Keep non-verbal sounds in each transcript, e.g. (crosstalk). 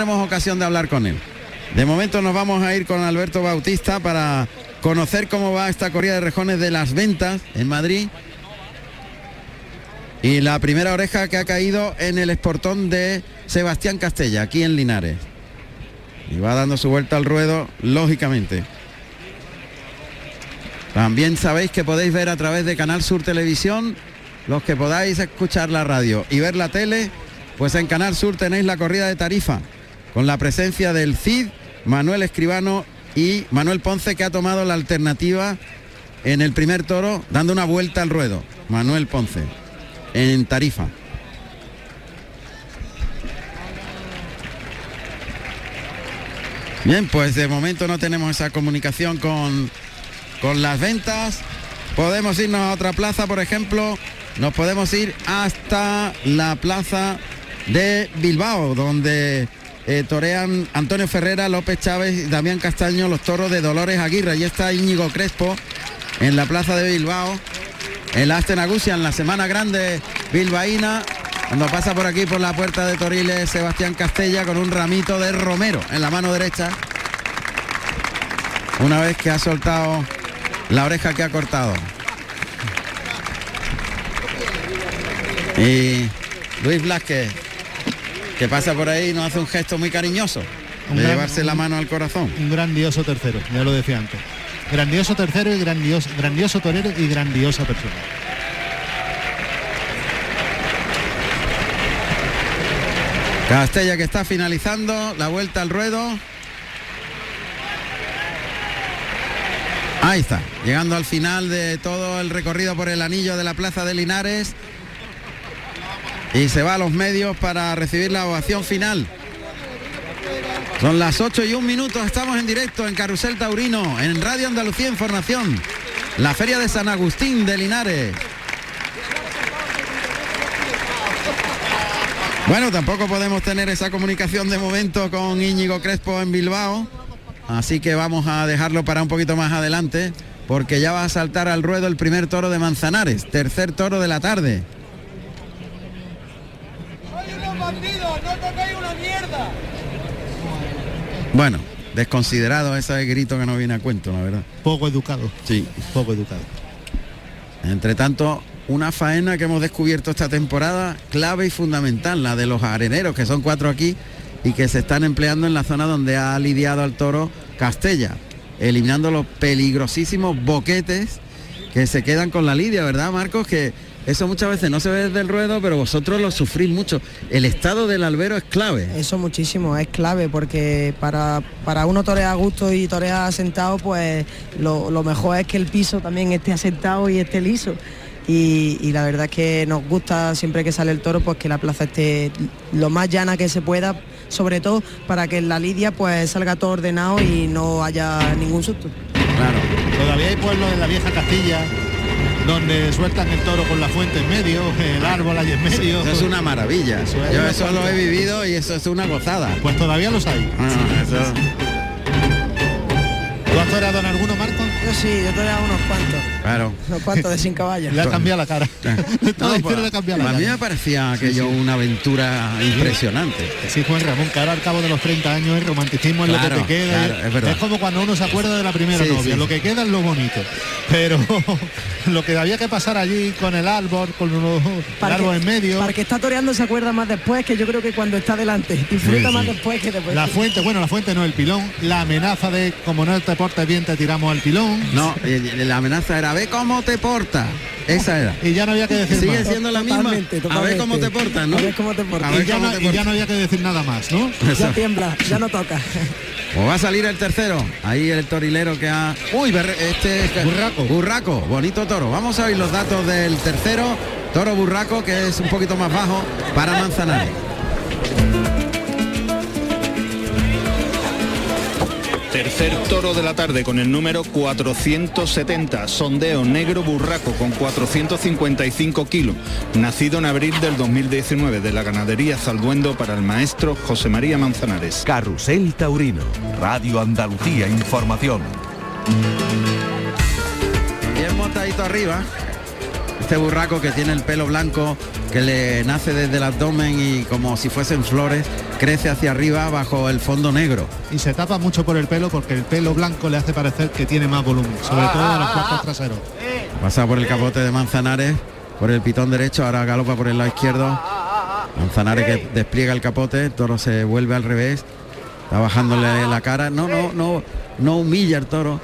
tenemos ocasión de hablar con él. De momento nos vamos a ir con Alberto Bautista para conocer cómo va esta corrida de rejones de las ventas en Madrid. Y la primera oreja que ha caído en el esportón de Sebastián Castella, aquí en Linares. Y va dando su vuelta al ruedo, lógicamente. También sabéis que podéis ver a través de Canal Sur Televisión, los que podáis escuchar la radio y ver la tele, pues en Canal Sur tenéis la corrida de tarifa, con la presencia del CID, Manuel Escribano y Manuel Ponce, que ha tomado la alternativa en el primer toro, dando una vuelta al ruedo. Manuel Ponce, en tarifa. Bien, pues de momento no tenemos esa comunicación con, con las ventas. Podemos irnos a otra plaza, por ejemplo, nos podemos ir hasta la plaza de Bilbao, donde eh, torean Antonio Ferrera, López Chávez Damián Castaño los toros de Dolores Aguirre. Y está Íñigo Crespo en la plaza de Bilbao, en la Astenagusia, en la Semana Grande Bilbaína, cuando pasa por aquí por la puerta de Toriles Sebastián Castella con un ramito de Romero en la mano derecha. Una vez que ha soltado la oreja que ha cortado. Y Luis Blasquez, que pasa por ahí, nos hace un gesto muy cariñoso Un de gran- llevarse la mano al corazón. Un grandioso tercero, ya lo decía antes. Grandioso tercero y grandioso, grandioso torero y grandiosa persona. Castella que está finalizando la vuelta al ruedo. Ahí está, llegando al final de todo el recorrido por el anillo de la Plaza de Linares. Y se va a los medios para recibir la ovación final. Son las 8 y un minuto, estamos en directo en Carrusel Taurino, en Radio Andalucía Información. La Feria de San Agustín de Linares. Bueno, tampoco podemos tener esa comunicación de momento con Íñigo Crespo en Bilbao. Así que vamos a dejarlo para un poquito más adelante, porque ya va a saltar al ruedo el primer toro de Manzanares, tercer toro de la tarde. Bueno, desconsiderado ese grito que no viene a cuento, la verdad. Poco educado. Sí. Poco educado. Entre tanto, una faena que hemos descubierto esta temporada, clave y fundamental, la de los areneros, que son cuatro aquí y que se están empleando en la zona donde ha lidiado al toro Castella, eliminando los peligrosísimos boquetes que se quedan con la lidia, ¿verdad, Marcos? Que eso muchas veces no se ve desde el ruedo, pero vosotros lo sufrís mucho. El estado del albero es clave. Eso muchísimo, es clave porque para, para uno torear a gusto y torear asentado, pues lo, lo mejor es que el piso también esté asentado y esté liso. Y, y la verdad es que nos gusta siempre que sale el toro, pues que la plaza esté lo más llana que se pueda, sobre todo para que en la lidia pues salga todo ordenado y no haya ningún susto. Claro. Todavía hay pueblos en la vieja Castilla donde sueltan el toro con la fuente en medio, el árbol ahí en medio. Eso es una maravilla. Eso es Yo eso lo he vivido y eso es una gozada. Pues todavía los hay. Ah, eso- ¿Tú has toreado en alguno, Marco? Yo sí, yo toreaba unos cuantos, Claro. unos cuantos de sin caballos. Le ha cambiado la cara. (laughs) No, No, pues, le ha cambiado la a mí me parecía aquello una aventura impresionante. Sí, Juan Ramón, que ahora al cabo de los 30 años el romanticismo es lo que te queda. claro, es verdad. como cuando uno se acuerda de la primera Sí, novia, sí. lo que queda es lo bonito. Pero (laughs) lo que había que pasar allí con el árbol, con los, el Para árbol que- en medio, Para que está toreando se acuerda más después que yo creo que cuando está delante. Disfruta Sí, más sí. después que después. la fuente, bueno, la fuente no, el pilón, la amenaza de como no te portes bien te tiramos al pilón. No, eh, la amenaza era cómo te portas. Esa era. Y ya no había que decir Sigue más. siendo la misma. Totalmente, A ver cómo te portas, ¿no? A ver cómo te portas. A ver Y ya, cómo no, te y ya no había que decir nada más, ¿no? Ya tiembla, ya no toca. Pues va a salir el tercero. Ahí el torilero que ha. Uy, este Burraco. Burraco, bonito toro. Vamos a oír los datos del tercero. Toro burraco, que es un poquito más bajo para Manzanares. Tercer toro de la tarde con el número 470, sondeo negro burraco con 455 kilos, nacido en abril del 2019 de la ganadería Zalduendo para el maestro José María Manzanares. Carrusel Taurino, Radio Andalucía Información. Bien montadito arriba. Este burraco que tiene el pelo blanco que le nace desde el abdomen y como si fuesen flores crece hacia arriba bajo el fondo negro. Y se tapa mucho por el pelo porque el pelo blanco le hace parecer que tiene más volumen, sobre todo en los cuartos traseros. Pasa por el capote de Manzanares, por el pitón derecho, ahora galopa por el lado izquierdo. Manzanares que despliega el capote, el toro se vuelve al revés, está bajándole la cara. No, no, no, no humilla el toro.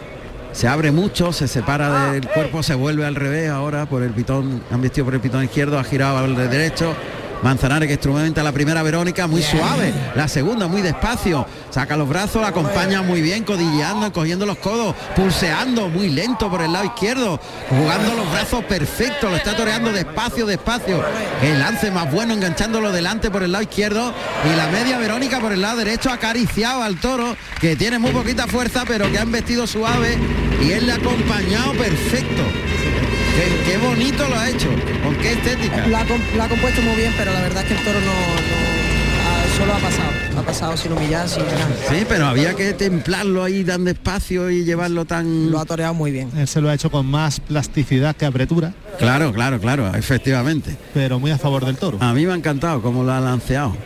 Se abre mucho, se separa del cuerpo, se vuelve al revés ahora por el pitón, han vestido por el pitón izquierdo, ha girado al derecho. Manzanares que extremadamente a la primera Verónica, muy suave, la segunda muy despacio, saca los brazos, la acompaña muy bien, codilleando, cogiendo los codos, pulseando muy lento por el lado izquierdo, jugando los brazos perfectos, lo está toreando despacio, despacio, el lance más bueno enganchándolo delante por el lado izquierdo. Y la media Verónica por el lado derecho acariciado al toro que tiene muy poquita fuerza pero que han vestido suave y él le ha acompañado perfecto. Qué, qué bonito lo ha hecho, con qué estética. La, ha com- la ha compuesto muy bien, pero la verdad es que el toro no, no- ha- solo ha pasado. Ha pasado sin humillar, sin nada. Sí, pero había que templarlo ahí tan despacio y llevarlo tan... Lo ha toreado muy bien. Él se lo ha hecho con más plasticidad que apretura, Claro, claro, claro, efectivamente. pero muy a favor del toro. A mí me ha encantado cómo lo ha lanceado.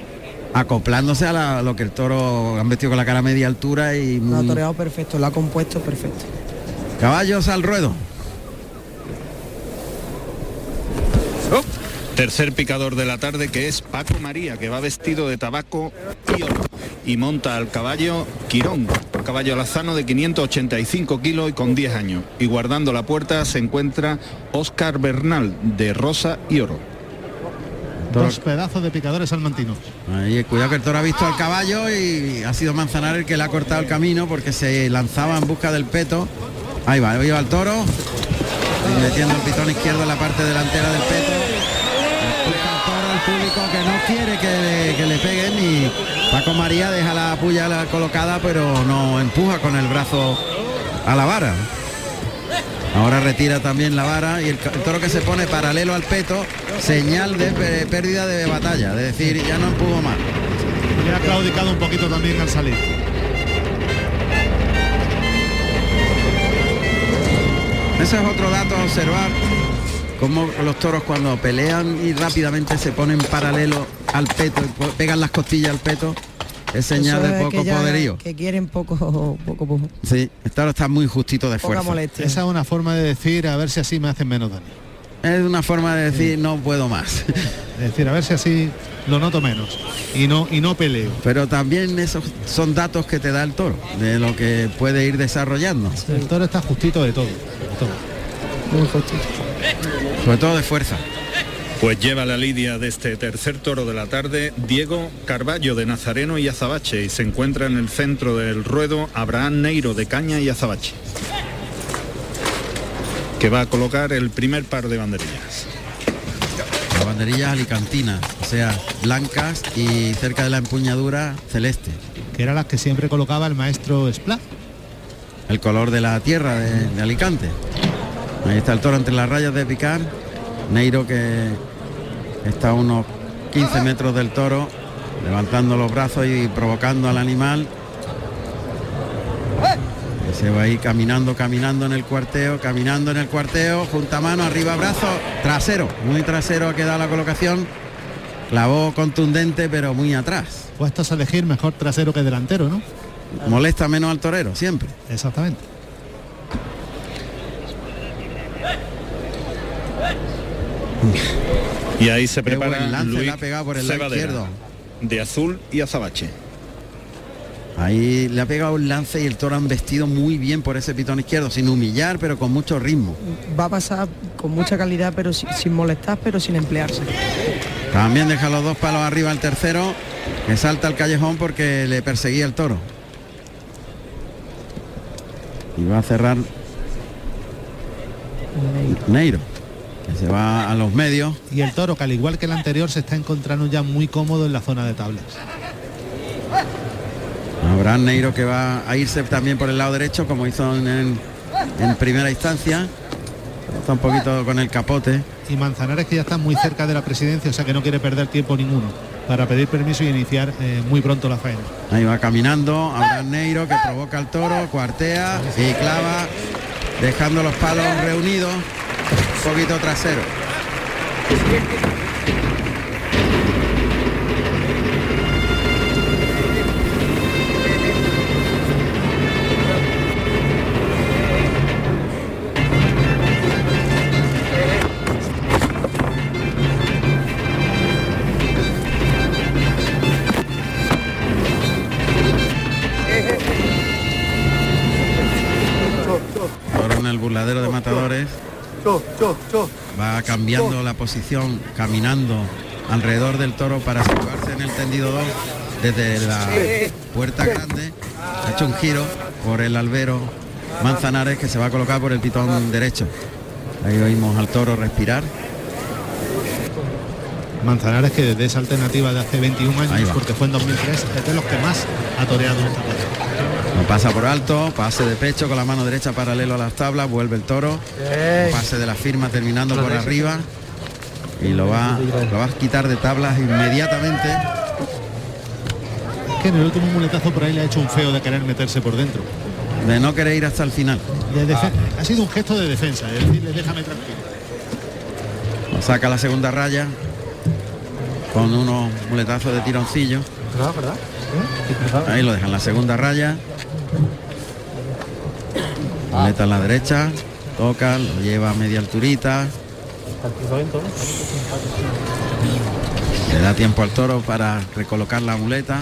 Acoplándose a la- lo que el toro han vestido con la cara a media altura y Lo ha toreado perfecto, lo ha compuesto perfecto. Caballos al ruedo. Tercer picador de la tarde que es Paco María, que va vestido de tabaco y oro. Y monta al caballo Quirón, caballo alazano de 585 kilos y con 10 años. Y guardando la puerta se encuentra Oscar Bernal, de rosa y oro. Dos pedazos de picadores salmantinos. Ahí, cuidado que el toro ha visto al caballo y ha sido Manzanares el que le ha cortado el camino porque se lanzaba en busca del peto. Ahí va, ahí va el toro. Metiendo el pitón izquierdo en la parte delantera del peto. El toro público que no quiere que que le peguen y Paco María deja la puya colocada pero no empuja con el brazo a la vara. Ahora retira también la vara y el, toro que se pone paralelo al peto, señal de pérdida de batalla, de decir ya no empujo más. Le ha claudicado un poquito también al salir. Ese es otro dato a observar, como los toros cuando pelean y rápidamente se ponen paralelo al peto, pegan las costillas al peto, es señal de poco que ya- poderío. Que quieren poco, poco, poco. Sí, el toro está muy justito de Poca fuerza. molestia. Esa es una forma de decir a ver si así me hacen menos daño. Es una forma de decir no puedo más. (laughs) Es decir, a ver si así lo noto menos. Y no, y no peleo. Pero también esos son datos que te da el toro, de lo que puede ir desarrollando, El toro está justito de todo. de todo. Muy justito. sobre todo de fuerza. Pues lleva la lidia de este tercer toro de la tarde Diego Carballo de Nazareno y Azabache y se encuentra en el centro del ruedo Abraham Neiro de Caña y Azabache que va a colocar el primer par de banderillas. Las banderillas alicantinas, o sea, blancas y cerca de la empuñadura celeste. Que eran las que siempre colocaba el maestro Splat. el color de la tierra de, de Alicante. Ahí está el toro entre las rayas de picar. Neiro que está a unos 15 metros del toro, levantando los brazos y provocando al animal. Que se va a ir caminando, caminando en el cuarteo, caminando en el cuarteo, junta mano, arriba brazo, trasero, muy trasero ha quedado la colocación. Clavó contundente pero muy atrás. Puestos a elegir mejor trasero que delantero, ¿no? Molesta menos al torero, siempre. Exactamente. Y ahí se prepara Luis le ha pegado por el lado izquierdo. de azul y azabache. Ahí le ha pegado un lance y el toro han vestido muy bien por ese pitón izquierdo, sin humillar, pero con mucho ritmo. Va a pasar con mucha calidad, pero sin, sin molestar, pero sin emplearse. También deja los dos palos arriba al tercero, que salta al callejón porque le perseguía el toro. Y va a cerrar Neiro, que se va a los medios. Y el toro, que al igual que el anterior, se está encontrando ya muy cómodo en la zona de tablas. Abraham Neiro que va a irse también por el lado derecho, como hizo en, en- en primera instancia. Está un poquito con el capote. Y Manzanares que ya está muy cerca de la presidencia, o sea que no quiere perder tiempo ninguno para pedir permiso y iniciar eh, muy pronto la faena. Ahí va caminando Abraham Neiro que provoca al toro, cuartea y clava, dejando los palos reunidos, un poquito trasero. Va cambiando la posición, caminando alrededor del toro para situarse en el tendido 2 desde la puerta grande. Ha hecho un giro por el albero Manzanares que se va a colocar por el pitón derecho. Ahí oímos al toro respirar. Manzanares que desde esa alternativa de hace 21 Ahí años, porque fue en 2003, es de los que más ha toreado en esta. Lo pasa por alto, pase de pecho con la mano derecha paralelo a las tablas, vuelve el toro, pase de la firma terminando por arriba y lo va, lo va a quitar de tablas inmediatamente. Que en el último muletazo por ahí le ha hecho un feo de querer meterse por dentro. De no querer ir hasta el final. De Ha sido un gesto de defensa, es decirle déjame tranquilo. Lo saca la segunda raya con unos muletazos de tironcillo. Ahí lo dejan la segunda raya. Muleta en la derecha, toca, lo lleva a media alturita. Le da tiempo al toro para recolocar la muleta.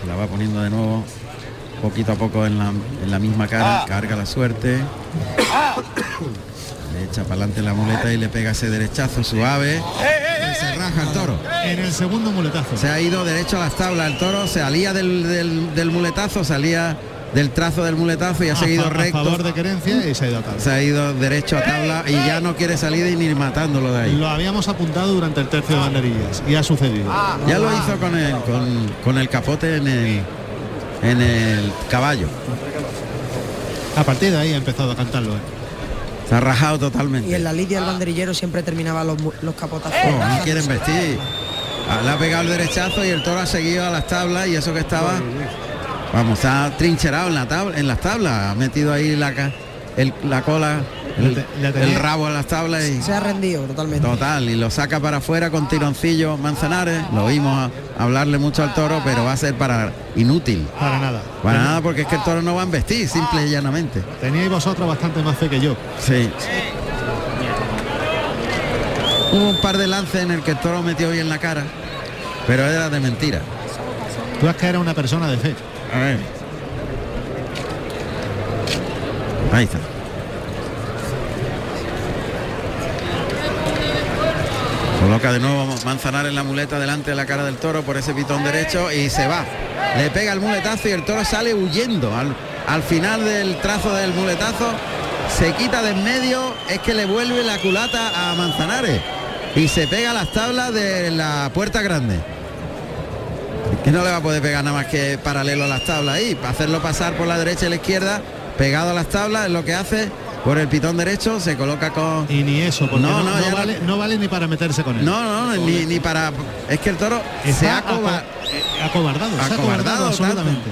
Se la va poniendo de nuevo poquito a poco en la, en la misma cara. Carga la suerte. Le echa para adelante la muleta y le pega ese derechazo suave. Y se raja el toro. En el segundo muletazo. Se ha ido derecho a las tablas. El toro se alía del, del- del muletazo, salía del trazo del muletazo y ha (laughs) A seguido fa- a recto. favor de querencia y se ha ido a tabla. Se ha ido derecho a tabla y ya no quiere salir y ni matándolo de ahí. Lo habíamos apuntado durante el tercio de banderillas y ha sucedido. Ya lo hizo con el, con, con el capote en el, en el caballo. A partir de ahí ha empezado a cantarlo. ¿eh? Se ha rajado Y totalmente. en la lidia el banderillero siempre terminaba los capotazos. Oh, no quieren vestir. Ah, Le ha pegado el derechazo y el toro ha seguido a las tablas y eso que estaba. Vamos, ha trincherado en la tabla, en las tablas, ha metido ahí la, el- la cola, el, rabo en las tablas y Se ha rendido totalmente. total, y lo saca para afuera con tironcillo Manzanares. Lo oímos a- hablarle mucho al toro, pero va a ser para inútil. Para nada. Para nada porque es que el toro no va a embestir, simple y llanamente. Teníais vosotros bastante más fe que yo. Sí. Hubo un par de lances en el que el toro metió bien la cara, pero era de mentira. Tú es que eras una persona de fe. Ahí está. Coloca de nuevo Manzanares la muleta delante de la cara del toro por ese pitón derecho y se va. Le pega el muletazo y el toro sale huyendo. Al, al final del trazo del muletazo se quita de en medio, es que le vuelve la culata a Manzanares y se pega las tablas de la puerta grande. Que no le va a poder pegar nada más que paralelo a las tablas ahí, para hacerlo pasar por la derecha y la izquierda, pegado a las tablas, es lo que hace por el pitón derecho, se coloca con... Y ni eso, porque No, no, no, no vale, no vale ni para meterse con él. No, no, ni, ni para... Es que el toro se Está ha acoba- aco- acobardado, se ha acobardado acobardado absolutamente.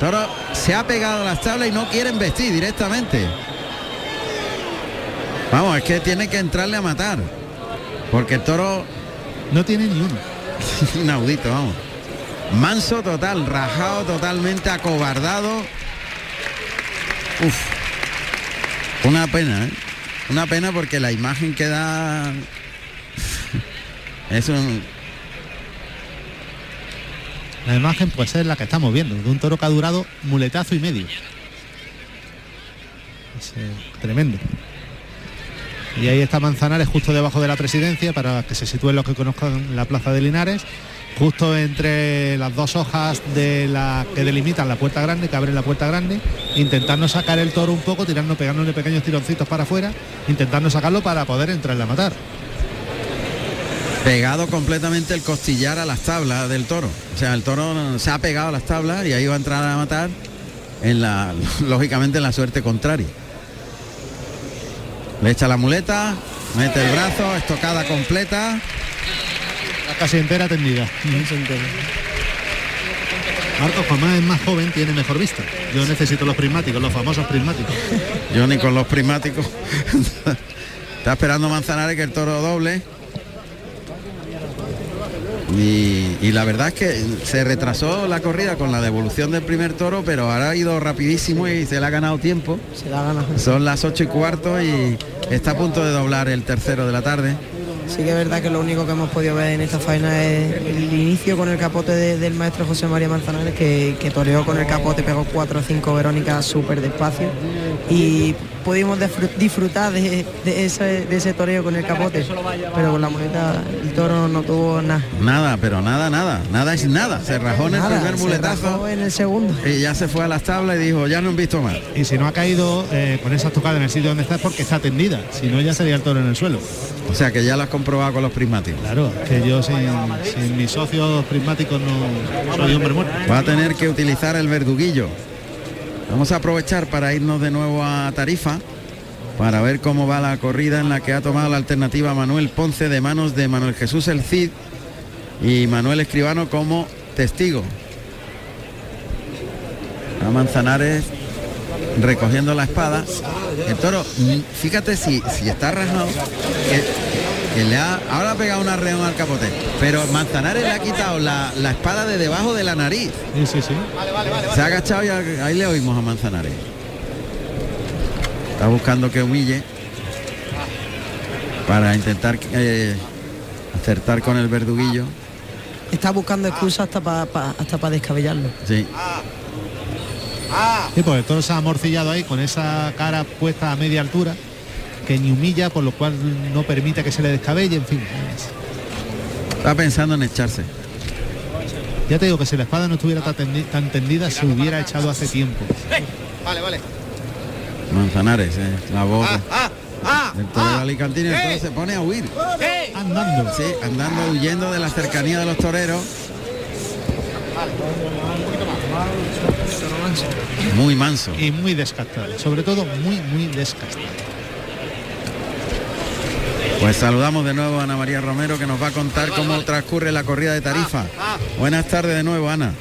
Toro se ha pegado a las tablas y no quieren vestir directamente. Vamos, es que tiene que entrarle a matar. Porque el toro No tiene ni uno. (laughs) inaudito, vamos. Manso total, rajado totalmente, acobardado. Uf. Una pena, ¿eh? Una pena porque la imagen que da (laughs) es un La imagen pues es la que estamos viendo, de un toro que ha durado muletazo y medio. Es, eh, tremendo. Y ahí está Manzanares justo debajo de la presidencia para que se sitúen los que conozcan la plaza de Linares, justo entre las dos hojas de que delimitan la puerta grande, que abren la puerta grande, intentando sacar el toro un poco, tirando, pegándole pequeños tironcitos para afuera, intentando sacarlo para poder entrarle a matar. pegado completamente el costillar a las tablas del toro. O sea, el toro se ha pegado a las tablas y ahí va a entrar a matar en la (laughs) lógicamente en la suerte contraria. Le echa la muleta, mete el brazo, estocada completa. Casi entera tendida. Marcos, como es más joven, tiene mejor vista. Yo necesito los prismáticos, los famosos prismáticos. Yo ni con los prismáticos. Está esperando Manzanares que el toro doble. Y, y la verdad es que se retrasó la corrida con la devolución del primer toro, pero ahora ha ido rapidísimo y se le ha ganado tiempo. Se la gana. Son las ocho y cuarto y está a punto de doblar el tercero de la tarde. Sí que es verdad que lo único que hemos podido ver en esta faena es el inicio con el capote de- del maestro José María Manzanares, que, que toreó con el capote, pegó 4 o 5 Verónicas súper despacio. Y pudimos disfr- disfrutar de, de ese, de ese toreo con el capote, pero con la muleta el toro no tuvo nada. Nada, pero nada, nada, nada es nada. Se rajó en el Nada, primer muletazo en el segundo. y ya se fue a las tablas y dijo, ya no han visto más. Y si no ha caído eh, con esas tocadas en el sitio donde está es porque está tendida, si no ya sería el toro en el suelo. O sea que ya lo has comprobado con los prismáticos. Claro, que yo sin, sin mis socios prismáticos no soy hombre muerto. Va a tener que utilizar el verduguillo. Vamos a aprovechar para irnos de nuevo a Tarifa para ver cómo va la corrida en la que ha tomado la alternativa Manuel Ponce de manos de Manuel Jesús El Cid y Manuel Escribano como testigo. A Manzanares recogiendo la espada. El toro, mm, fíjate si, si está rajado, que le ha, ahora ha pegado una reón al capote, pero Manzanares le ha quitado la, la espada de debajo de la nariz. Sí, sí, sí. Se ha agachado y ahí le oímos a Manzanares. Está buscando que humille para intentar eh, acertar con el verduguillo. Está buscando excusas hasta para hasta para descabellarlo. Sí. Sí, pues el toro se ha amorcillado ahí con esa cara puesta a media altura, que ni humilla, por lo cual no permite que se le descabelle, en fin. es- Está pensando en echarse. Ya te digo que si la espada no estuviera tan, tendi- tan tendida, se hubiera echado hace tiempo. Manzanares, eh, la voz del torero alicantino, el toro se pone a huir. Andando. Sí, andando, huyendo de la cercanía de los toreros. Muy manso. Y muy descastado, sobre todo muy, muy descastado. Pues saludamos de nuevo a Ana María Romero que nos va a contar cómo transcurre la corrida de Tarifa. Buenas tardes de nuevo, Ana.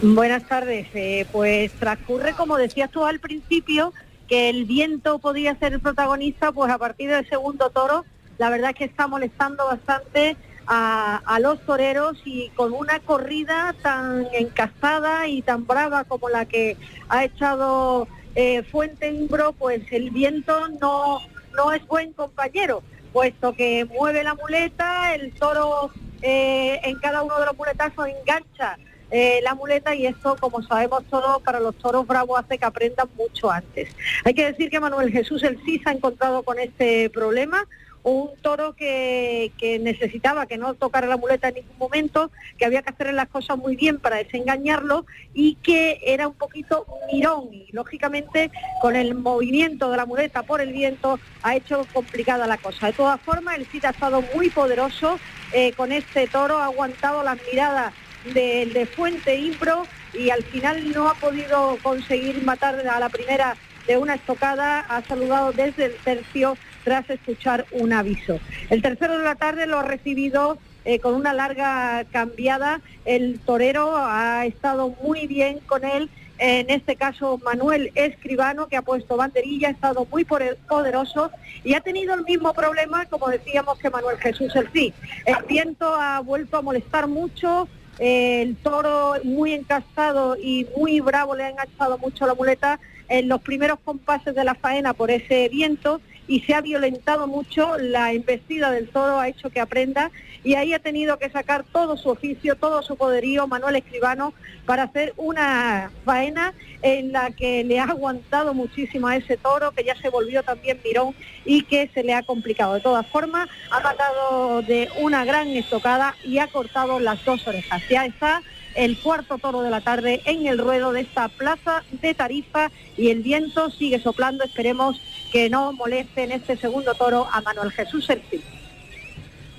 Buenas tardes. Eh, pues transcurre, como decías tú al principio, que el viento podía ser el protagonista, pues a partir del segundo toro, la verdad es que está molestando bastante a, a los toreros y con una corrida tan encastada y tan brava como la que ha echado eh, Fuente Imbro, pues el viento no, no es buen compañero, puesto que mueve la muleta, el toro eh, en cada uno de los muletazos engancha eh, la muleta y esto, como sabemos todos, para los toros bravos hace que aprendan mucho antes. Hay que decir que Manuel Jesús el sí se ha encontrado con este problema, un toro que, necesitaba que no tocara la muleta en ningún momento, que había que hacer las cosas muy bien para desengañarlo y que era un poquito mirón y lógicamente con el movimiento de la muleta por el viento ha hecho complicada la cosa. De todas formas, el Cid ha estado muy poderoso eh, con este toro, ha aguantado las miradas del de Fuente Impro y al final no ha podido conseguir matar a la primera de una estocada, ha saludado desde el tercio tras escuchar un aviso. El tercero de la tarde lo ha recibido eh, con una larga cambiada. El torero ha estado muy bien con él. En este caso, Manuel Escribano, que ha puesto banderilla, ha estado muy poderoso y ha tenido el mismo problema, como decíamos, que Manuel Jesús el sí. El viento ha vuelto a molestar mucho, el toro muy encastado y muy bravo le ha enganchado mucho la muleta en los primeros compases de la faena por ese viento y se ha violentado mucho, la embestida del toro ha hecho que aprenda y ahí ha tenido que sacar todo su oficio, todo su poderío, Manuel Escribano, para hacer una faena en la que le ha aguantado muchísimo a ese toro, que ya se volvió también mirón y que se le ha complicado. De todas formas, ha matado de una gran estocada y ha cortado las dos orejas. Ya está el cuarto toro de la tarde en el ruedo de esta plaza de Tarifa y el viento sigue soplando. Esperemos que no moleste en este segundo toro a Manuel Jesús El Cid.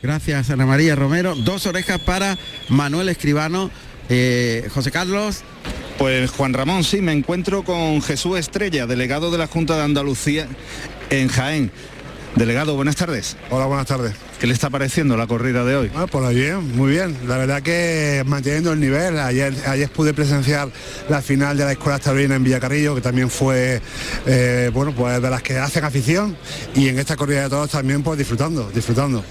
Gracias, Ana María Romero. Dos orejas para Manuel Escribano. Eh, José Carlos, Pues Juan Ramón, sí, me encuentro con Jesús Estrella, delegado de la Junta de Andalucía en Jaén. Delegado, buenas tardes. Hola, buenas tardes. ¿Qué le está pareciendo la corrida de hoy? Ah, pues bien, muy bien. La verdad que manteniendo el nivel. Ayer, ayer pude presenciar la final de la Escuela Taurina en Villacarrillo, que también fue, eh, bueno, pues de las que hacen afición. Y en esta corrida de todos también, pues disfrutando, disfrutando.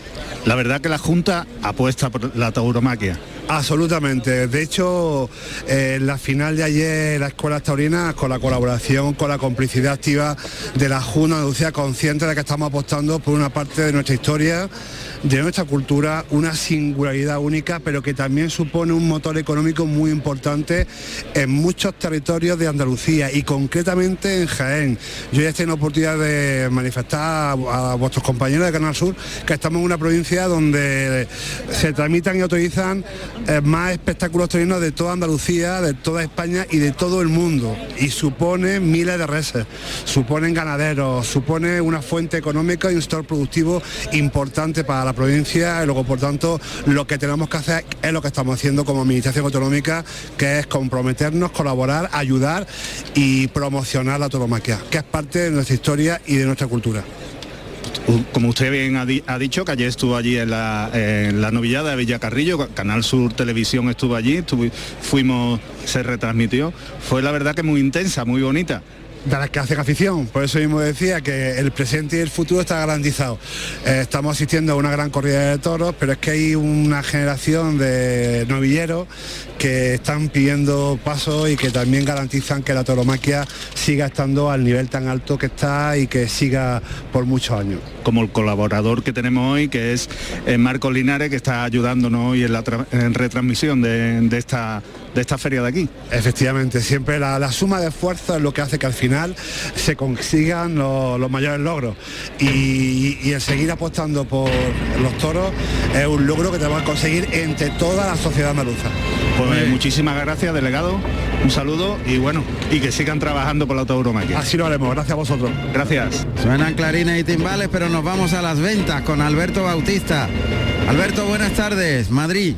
La verdad que la Junta apuesta por la tauromaquia. Absolutamente. De hecho, eh, la final de ayer, la Escuela Taurina, con la colaboración, con la complicidad activa de la Junta de Andalucía, consciente de que estamos apostando por una parte de nuestra historia, de nuestra cultura, una singularidad única, pero que también supone un motor económico muy importante en muchos territorios de Andalucía y concretamente en Jaén. Yo ya tengo la oportunidad de manifestar a, a vuestros compañeros de Canal Sur que estamos en una provincia donde se tramitan y autorizan eh, más espectáculos taurinos de toda Andalucía, de toda España y de todo el mundo. Y supone miles de reses, suponen ganaderos, supone una fuente económica y un sector productivo importante para la provincia. Y luego, por tanto, lo que tenemos que hacer es lo que estamos haciendo como Administración Autonómica, que es comprometernos, colaborar, ayudar y promocionar la tauromaquia, que es parte de nuestra historia y de nuestra cultura. Como usted bien ha, di ha, dicho, que ayer estuvo allí en la, en la novillada de Villacarrillo, Canal Sur Televisión estuvo allí, estuvo, fuimos, se retransmitió. Fue la verdad que muy intensa, muy bonita de las que hacen afición. Por eso mismo decía que el presente y el futuro está garantizado. Eh, estamos asistiendo a una gran corrida de toros, pero es que hay una generación de novilleros que están pidiendo pasos y que también garantizan que la tauromaquia siga estando al nivel tan alto que está y que siga por muchos años. Como el colaborador que tenemos hoy, que es eh, Marco Linares, que está ayudándonos hoy en la retransmisión de, esta, de esta feria de aquí. Efectivamente, siempre la, la, suma de esfuerzos es lo que hace que al final se consigan los, los mayores logros. Y, y, el seguir apostando por los toros es un logro que tenemos que conseguir entre toda la sociedad andaluza. Pues muchísimas gracias, delegado. Un saludo y bueno, y que sigan trabajando por la tauromaquia. Así lo haremos, gracias a vosotros. Gracias. Suenan clarines y timbales, pero nos vamos a las ventas con Alberto Bautista. Alberto, buenas tardes, Madrid.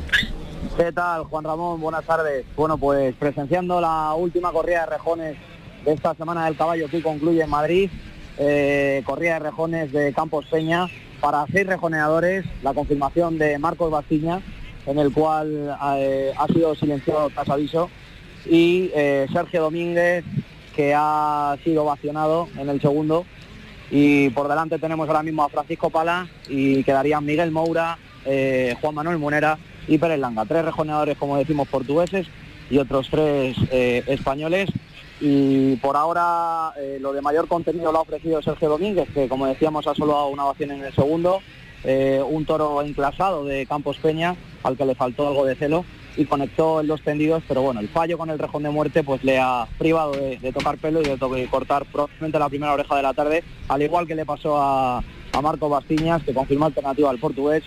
¿Qué tal, Juan Ramón? Buenas tardes. Bueno, pues presenciando la última corrida de rejones de esta semana del caballo que concluye en Madrid, eh, corrida de rejones de Campos Peña para seis rejoneadores, la confirmación de Marcos Bastiña, en el cual eh, ha sido silenciado tras aviso, y eh, Sergio Domínguez, que ha sido vacionado en el segundo. Y por delante tenemos ahora mismo a Francisco Pala y quedarían Miguel Moura, Juan Manuel Munera y Pérez Langa. Tres rejoneadores, como decimos, portugueses y otros tres eh, españoles. Y por ahora lo de mayor contenido lo ha ofrecido Sergio Domínguez, que como decíamos ha solo dado una ovación en el segundo. un toro enclasado de Campos Peña al que le faltó algo de celo y conectó en los tendidos, pero bueno, el fallo con el rejón de muerte pues le ha privado de, tocar pelo y de, de, cortar probablemente la primera oreja de la tarde, al igual que le pasó a, a Marco Bastiñas, que confirmó alternativa al portugués,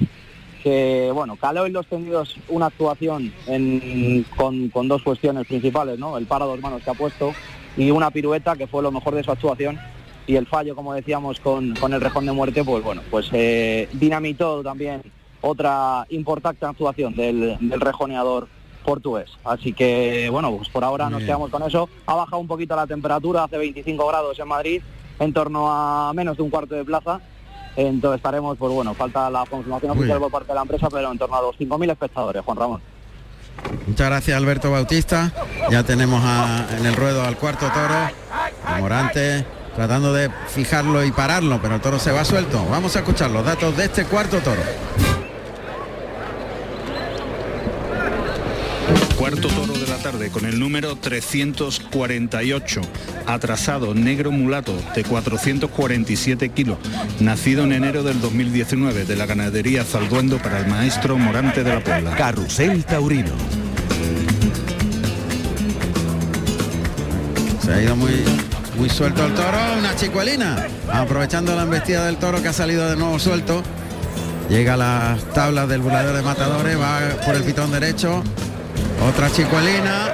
que bueno, caló en los tendidos una actuación en, con, con, dos cuestiones principales, ¿no? El paro dos manos que ha puesto y una pirueta que fue lo mejor de su actuación y el fallo, como decíamos, con, con el rejón de muerte, pues bueno, pues eh, dinamitó también otra importante actuación del, del, rejoneador portugués. Así que, bueno, pues por ahora nos quedamos con eso. Ha bajado un poquito la temperatura, hace 25 grados en Madrid, en torno a menos de un cuarto de plaza. Entonces estaremos, pues bueno, falta la confirmación oficial por parte de la empresa, pero en torno a los 5.000 espectadores, Juan Ramón. Muchas gracias Alberto Bautista. Ya tenemos a, en el ruedo al cuarto toro, a Morante, tratando de fijarlo y pararlo, pero el toro se va suelto. Vamos a escuchar los datos de este cuarto toro. Cuarto toro de la tarde con el número 348, atrasado negro mulato de 447 kilos, nacido en enero del 2019 de la ganadería Zalduendo para el maestro Morante de la Puebla. Carrusel Taurino. Se ha ido muy, muy suelto el toro, una chicuelina, aprovechando la embestida del toro que ha salido de nuevo suelto. Llega a las tablas del bulador de matadores, va por el pitón derecho, otra chicuelina.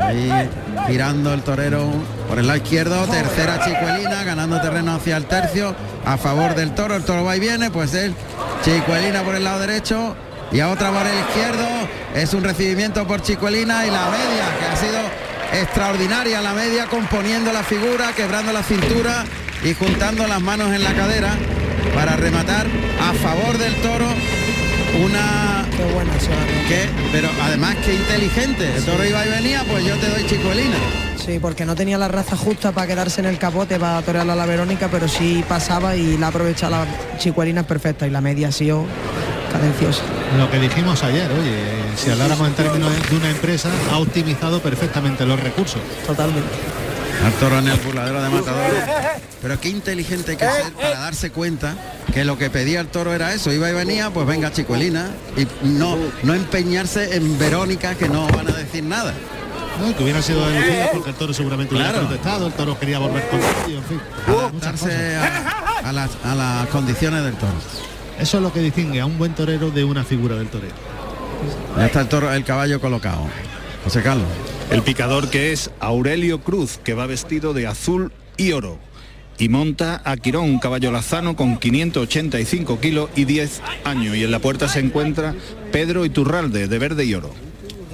Ahí girando el torero por el lado izquierdo. Tercera chicuelina, ganando terreno hacia el tercio. A favor del toro. El toro va y viene. Pues él, chicuelina por el lado derecho. Y a otra por el izquierdo. Es un recibimiento por chicuelina y la media, que ha sido extraordinaria la media, componiendo la figura, quebrando la cintura y juntando las manos en la cadera. para rematar a favor del toro una Qué buena que pero además que inteligente el toro iba y venía pues yo te doy chicuelina Sí, porque no tenía la raza justa para quedarse en el capote para torearla a la Verónica, pero sí pasaba y la aprovecha la chicuelina perfecta y la media ha sido cadenciosa. Lo que dijimos ayer, oye, si habláramos en términos de una empresa, ha optimizado perfectamente los recursos. Totalmente. Al toro en el burladero de matadores pero qué inteligente hay que ser para darse cuenta que lo que pedía el toro era eso iba y venía pues venga chicuelina y no no empeñarse en Verónica que no van a decir nada ¿no? que hubieran sido elegidas porque el toro seguramente hubiera Claro. protestado, el toro quería volver con en fin. adaptarse a, a las, a las condiciones del toro Eso es lo que distingue a un buen torero de una figura del torero. ya está el toro el caballo colocado José Carlos El picador que es Aurelio Cruz, que va vestido de azul y oro. Y monta a Quirón, un caballo lazano con 585 kilos y 10 años. Y en la puerta se encuentra Pedro Iturralde, de verde y oro.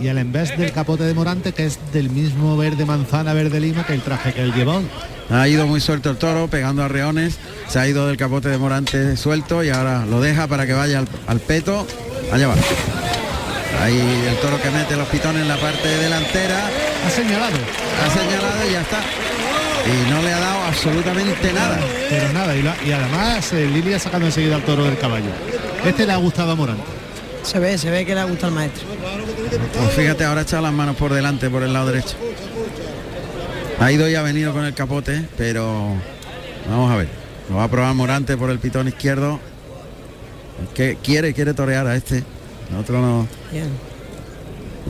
Y el en vez del capote de Morante, que es del mismo verde manzana, verde lima, que el traje que él llevó. ha ido muy suelto el toro pegando a reones se ha ido del capote de Morante suelto y ahora lo deja para que vaya al, al peto allá va ahí el toro que mete los pitones en la parte delantera Ha señalado, ha señalado y ya está y no le ha dado absolutamente nada pero nada. Y, la- y además eh, Lili ha sacado enseguida al toro del caballo. Este le ha gustado a Morante. Se ve, se ve que le gusta al maestro. Pues fíjate, ahora echa las manos por delante, por el lado derecho. Ha ido y ha venido con el capote, pero vamos a ver. Lo va a probar Morante por el pitón izquierdo. Que quiere, quiere torear a este. El otro no. Bien.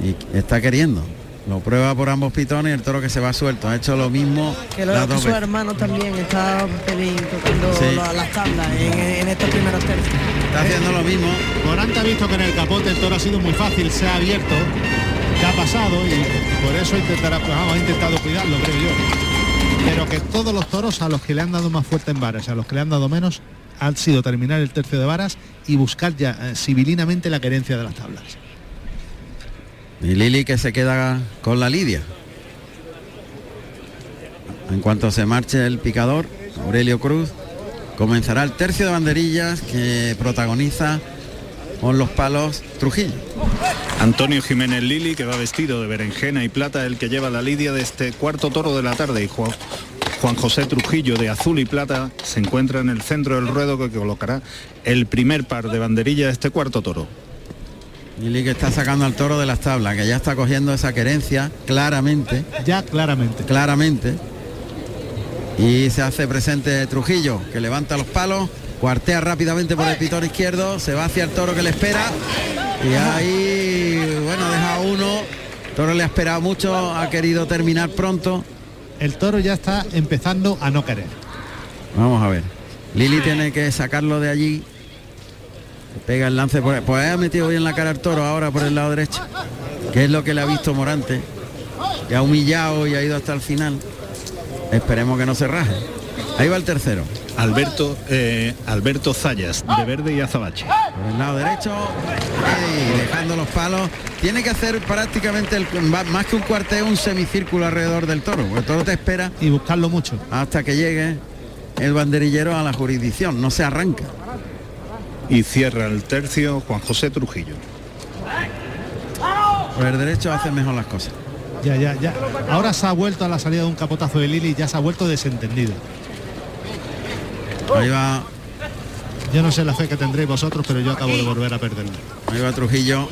Y está queriendo. Lo prueba por ambos pitones y el toro que se va suelto. Ha hecho lo mismo. Que lo que su hermano también está pelín tocando Sí. las tablas en, en estos primeros tercios. Está haciendo lo mismo. Morante ha visto que en el capote el toro ha sido muy fácil, se ha abierto, que ha pasado y por eso intentará, pues, vamos, ha intentado cuidarlo, creo yo. Pero que todos los toros a los que le han dado más fuerte en varas, a los que le han dado menos, han sido terminar el tercio de varas y buscar ya eh, civilinamente la querencia de las tablas. Y Lili que se queda con la lidia. En cuanto se marche el picador, Aurelio Cruz, comenzará el tercio de banderillas que protagoniza con los palos Trujillo. Antonio Jiménez Lili, que va vestido de berenjena y plata, el que lleva la lidia de este cuarto toro de la tarde. Y Juan, Juan José Trujillo, de azul y plata, se encuentra en el centro del ruedo que colocará el primer par de banderillas de este cuarto toro. Lili que está sacando al toro de las tablas, que ya está cogiendo esa querencia claramente, Ya claramente. claramente. Y se hace presente Trujillo, que levanta los palos, cuartea rápidamente por el pitón izquierdo, se va hacia el toro que le espera. Y ahí, bueno, deja uno. El toro le ha esperado mucho, ha querido terminar pronto. El toro ya está empezando a no querer. Vamos a ver. Lili tiene que sacarlo de allí. Pega el lance por Pues ha metido bien la cara al toro ahora por el lado derecho. Que es lo que le ha visto Morante. Que ha humillado y ha ido hasta el final. Esperemos que no se raje. Ahí va el tercero. Alberto, eh, Alberto Zayas, de verde y azabache. Por el lado derecho. Dejando los palos. Tiene que hacer prácticamente el, más que un cuarteo, un semicírculo alrededor del toro. porque El toro te espera Y buscarlo mucho. hasta que llegue el banderillero a la jurisdicción. No se arranca. Y cierra el tercio Juan José Trujillo. Por el derecho hace mejor las cosas. Ya, ya, ya. Ahora se ha vuelto a la salida de un capotazo de Lili y ya se ha vuelto desentendido. Ahí va, Yo no sé la fe que tendréis vosotros, pero yo acabo de volver a perderlo. ahí va Trujillo,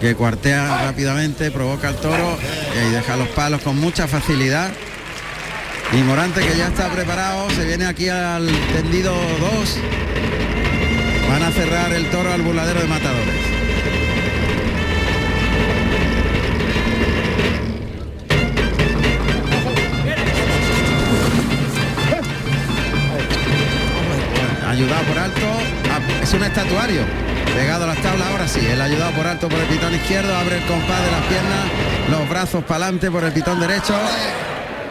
que cuartea rápidamente, provoca al toro y deja los palos con mucha facilidad. Y Morante que ya está preparado, se viene aquí al tendido 2. Van a cerrar el toro al burladero de matadores. Ayudado por alto, ah, es un estatuario. Pegado a las tablas, ahora sí, el ayudado por alto por el pitón izquierdo, abre el compás de las piernas, los brazos para adelante por el pitón derecho.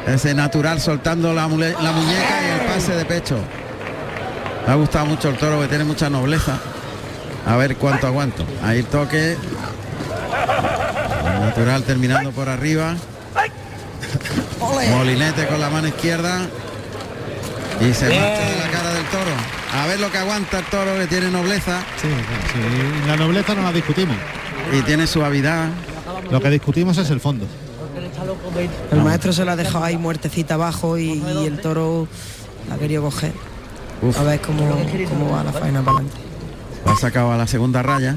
Ese natural soltando la, mule- la muñeca y el pase de pecho. Me ha gustado mucho el toro que tiene mucha nobleza. A ver cuánto aguanto. Ahí el toque. El natural terminando por arriba. Molinete con la mano izquierda. Y se marcha de la cara del toro. A ver lo que aguanta el toro, que tiene nobleza. Sí, sí, la nobleza no la discutimos. Y tiene suavidad. Lo que discutimos es el fondo. El maestro se la ha dejado ahí muertecita abajo y, y el toro la ha querido coger. Uf. A ver cómo, cómo va la faena para adelante. Lo ha sacado a la segunda raya.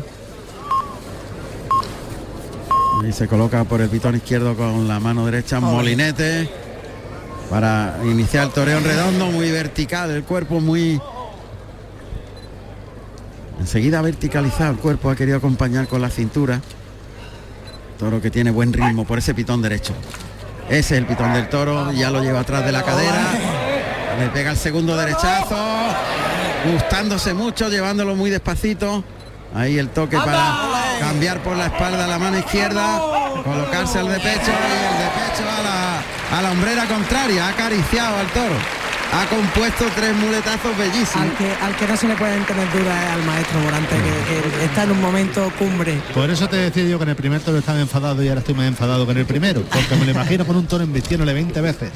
Y se coloca por el pitón izquierdo con la mano derecha, molinete. Para iniciar el toreo en redondo, muy vertical, el cuerpo muy... Enseguida verticalizado el cuerpo, ha querido acompañar con la cintura. Toro que tiene buen ritmo por ese pitón derecho. Ese es el pitón del toro, ya lo lleva atrás de la cadera. Le pega el segundo derechazo, gustándose mucho, llevándolo muy despacito. Ahí el toque para cambiar por la espalda la mano izquierda, colocarse al de pecho y el de pecho a la, a la hombrera contraria. Ha acariciado al toro. Ha compuesto tres muletazos bellísimos. Al que, al que no se le pueden tener dudas es al maestro Morante, que, que está en un momento cumbre. Por eso te decía yo que en el primer toro estaba enfadado y ahora estoy más enfadado que en el primero, porque me lo imagino con un toro embestiéndole 20 veces.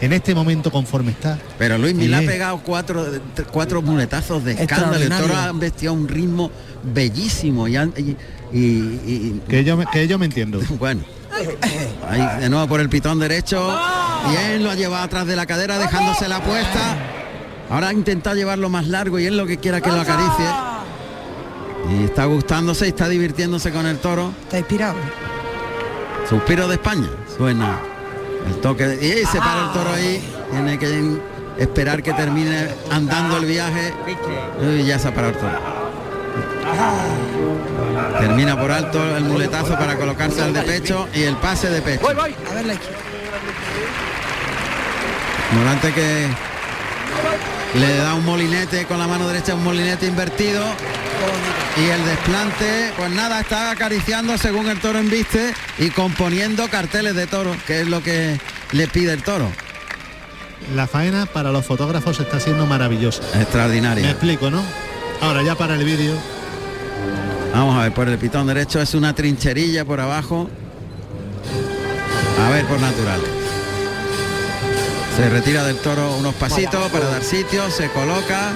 En este momento conforme está. Pero Luis Milá ha Oye, pegado cuatro, cuatro muletazos de escándalo. El toro ha vestido a un ritmo bellísimo. Y, han- y- y- y- Que yo, me- que yo me entiendo. (laughs) bueno. Ahí de nuevo por el pitón derecho. Bien, lo ha llevado atrás de la cadera dejándose la puesta. Ahora ha intentado llevarlo más largo y es lo que quiera que lo acaricie. Y está gustándose y está divirtiéndose con el toro. ¿Está inspirado? Suspiro de España. Suena el toque. de- y se para el toro ahí. Tiene que esperar que termine andando el viaje. Y ya se ha parado el toro. Termina por alto el muletazo para colocarse al de pecho y el pase de pecho. A ver la izquierda. Morante que le da un molinete con la mano derecha, un molinete invertido. Y el desplante, pues nada, está acariciando según el toro embiste y componiendo carteles de toro, que es lo que le pide el toro. La faena para los fotógrafos está siendo maravillosa. Me Extraordinaria. explico, ¿no? Ahora ya para el vídeo. Vamos a ver, por el pitón derecho es una trincherilla por abajo. A ver, por natural. Se retira del toro unos pasitos para dar sitio, se coloca.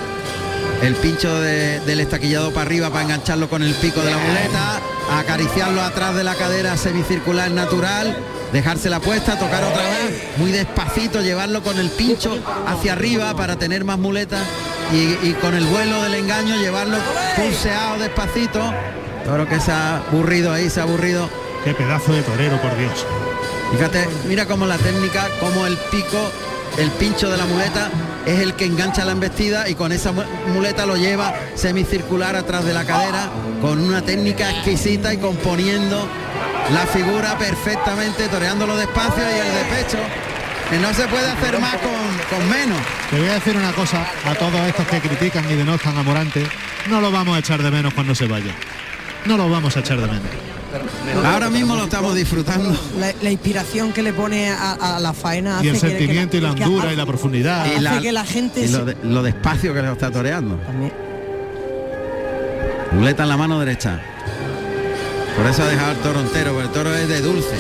El pincho de- del estaquillado para arriba para engancharlo con el pico de la muleta, acariciarlo atrás de la cadera semicircular natural, dejarse la puesta, tocar otra vez, muy despacito, llevarlo con el pincho hacia arriba para tener más muletas y, y con el vuelo del engaño llevarlo pulseado despacito. Toro que se ha aburrido ahí, se ha aburrido. Qué pedazo de torero, por Dios. Fíjate, mira cómo la técnica, como el pico, el pincho de la muleta es el que engancha la embestida y con esa mu- muleta lo lleva semicircular atrás de la cadera con una técnica exquisita y componiendo la figura perfectamente, toreándolo despacio y el de pecho. Que no se puede hacer más con, con menos. Te voy a decir una cosa a todos estos que critican y denostan a Morante. No lo vamos a echar de menos cuando se vaya. No lo vamos a echar de menos. Ahora mismo lo estamos disfrutando. La, la inspiración que le pone a, a la faena Y hace el que- que sentimiento y la hondura hace- y la profundidad. Y Hace que la gente y lo, se- de- lo despacio que lo está toreando. También. Muleta en la mano derecha. Por eso ha dejado el toro entero, porque el toro es de dulce.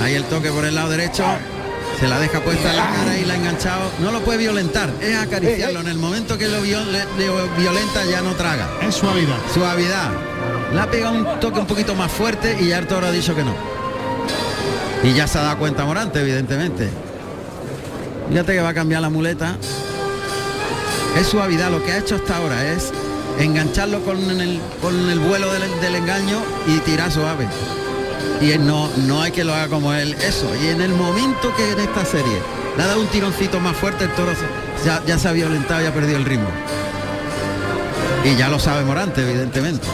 Ahí el toque por el lado derecho. Se la deja puesta en la cara y la ha enganchado. No lo puede violentar, es acariciarlo. En el momento que lo, viol- le- le violenta ya no traga. Es suavidad. Suavidad. Le ha pegado un toque un poquito más fuerte y ya el toro ha dicho que no. Y ya se ha dado cuenta Morante, evidentemente. Fíjate que va a cambiar la muleta. Es suavidad, lo que ha hecho hasta ahora es engancharlo con el, con el vuelo del, del engaño y tirar suave. Y él no, no hay que lo haga como él. Eso. Y en el momento que en esta serie le ha dado un tironcito más fuerte, el toro ya, ya se ha violentado y ha perdido el ritmo. Y ya lo sabe Morante, evidentemente.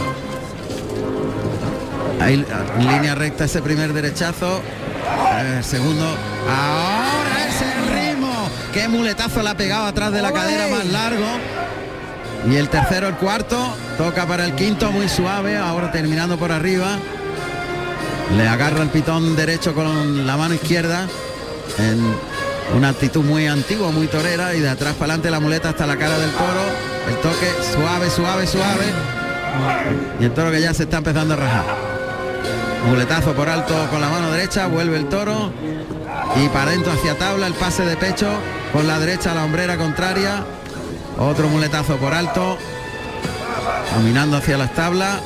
Ahí en línea recta ese primer derechazo. El segundo. Ahora es el ritmo. Qué muletazo le ha pegado atrás de la cadera más largo. Y el tercero, el cuarto. Toca para el quinto muy suave. Ahora terminando por arriba. Le agarra el pitón derecho con la mano izquierda. En una actitud muy antigua, muy torera. Y de atrás para adelante la muleta hasta la cara del toro. El toque suave, suave, suave. Y el toro que ya se está empezando a rajar. Muletazo por alto con la mano derecha, vuelve el toro y para adentro hacia tabla el pase de pecho con la derecha a la hombrera contraria Otro muletazo por alto. Caminando hacia las tablas.